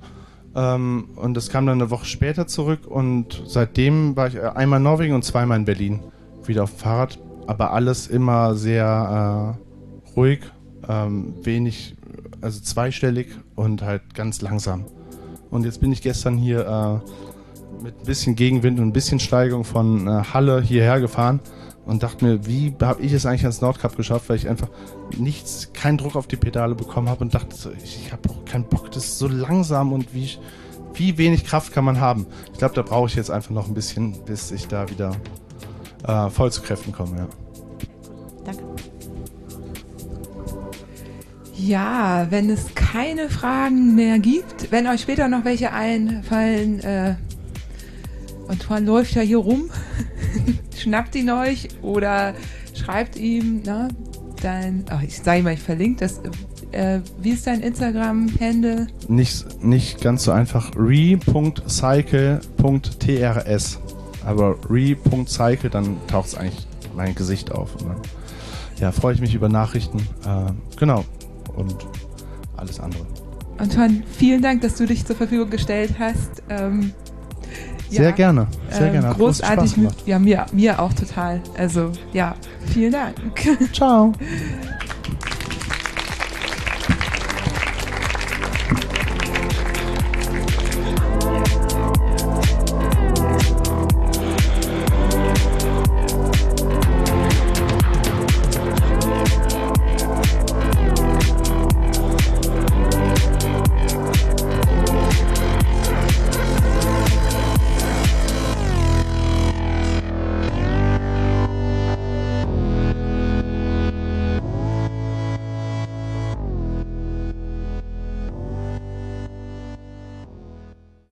[SPEAKER 3] Ähm, und das kam dann eine Woche später zurück und seitdem war ich äh, einmal in Norwegen und zweimal in Berlin wieder auf Fahrrad, aber alles immer sehr äh, ruhig, ähm, wenig, also zweistellig und halt ganz langsam. Und jetzt bin ich gestern hier äh, mit ein bisschen Gegenwind und ein bisschen Steigung von äh, Halle hierher gefahren und dachte mir, wie habe ich es eigentlich ans Nordkap geschafft, weil ich einfach nichts, keinen Druck auf die Pedale bekommen habe und dachte, so, ich, ich habe auch keinen Bock, das ist so langsam und wie, wie wenig Kraft kann man haben. Ich glaube, da brauche ich jetzt einfach noch ein bisschen, bis ich da wieder äh, voll zu Kräften komme. Ja.
[SPEAKER 8] Danke.
[SPEAKER 2] Ja, wenn es keine Fragen mehr gibt, wenn euch später noch welche einfallen, äh, Antoine läuft ja hier rum, schnappt ihn euch oder schreibt ihm, ne, dein, ach, ich sage mal, ich verlinke das, äh, wie ist dein Instagram-Handle?
[SPEAKER 3] Nicht, nicht ganz so einfach, re.cycle.trs, aber re.cycle, dann taucht es eigentlich mein Gesicht auf und dann ja, freue ich mich über Nachrichten, äh, genau, und alles andere.
[SPEAKER 2] Antoine, vielen Dank, dass du dich zur Verfügung gestellt hast. Ähm,
[SPEAKER 3] sehr
[SPEAKER 2] ja,
[SPEAKER 3] gerne, sehr
[SPEAKER 2] ähm,
[SPEAKER 3] gerne. Hat
[SPEAKER 2] großartig. Mit, ja, mir, mir auch total. Also, ja, vielen Dank.
[SPEAKER 3] Ciao.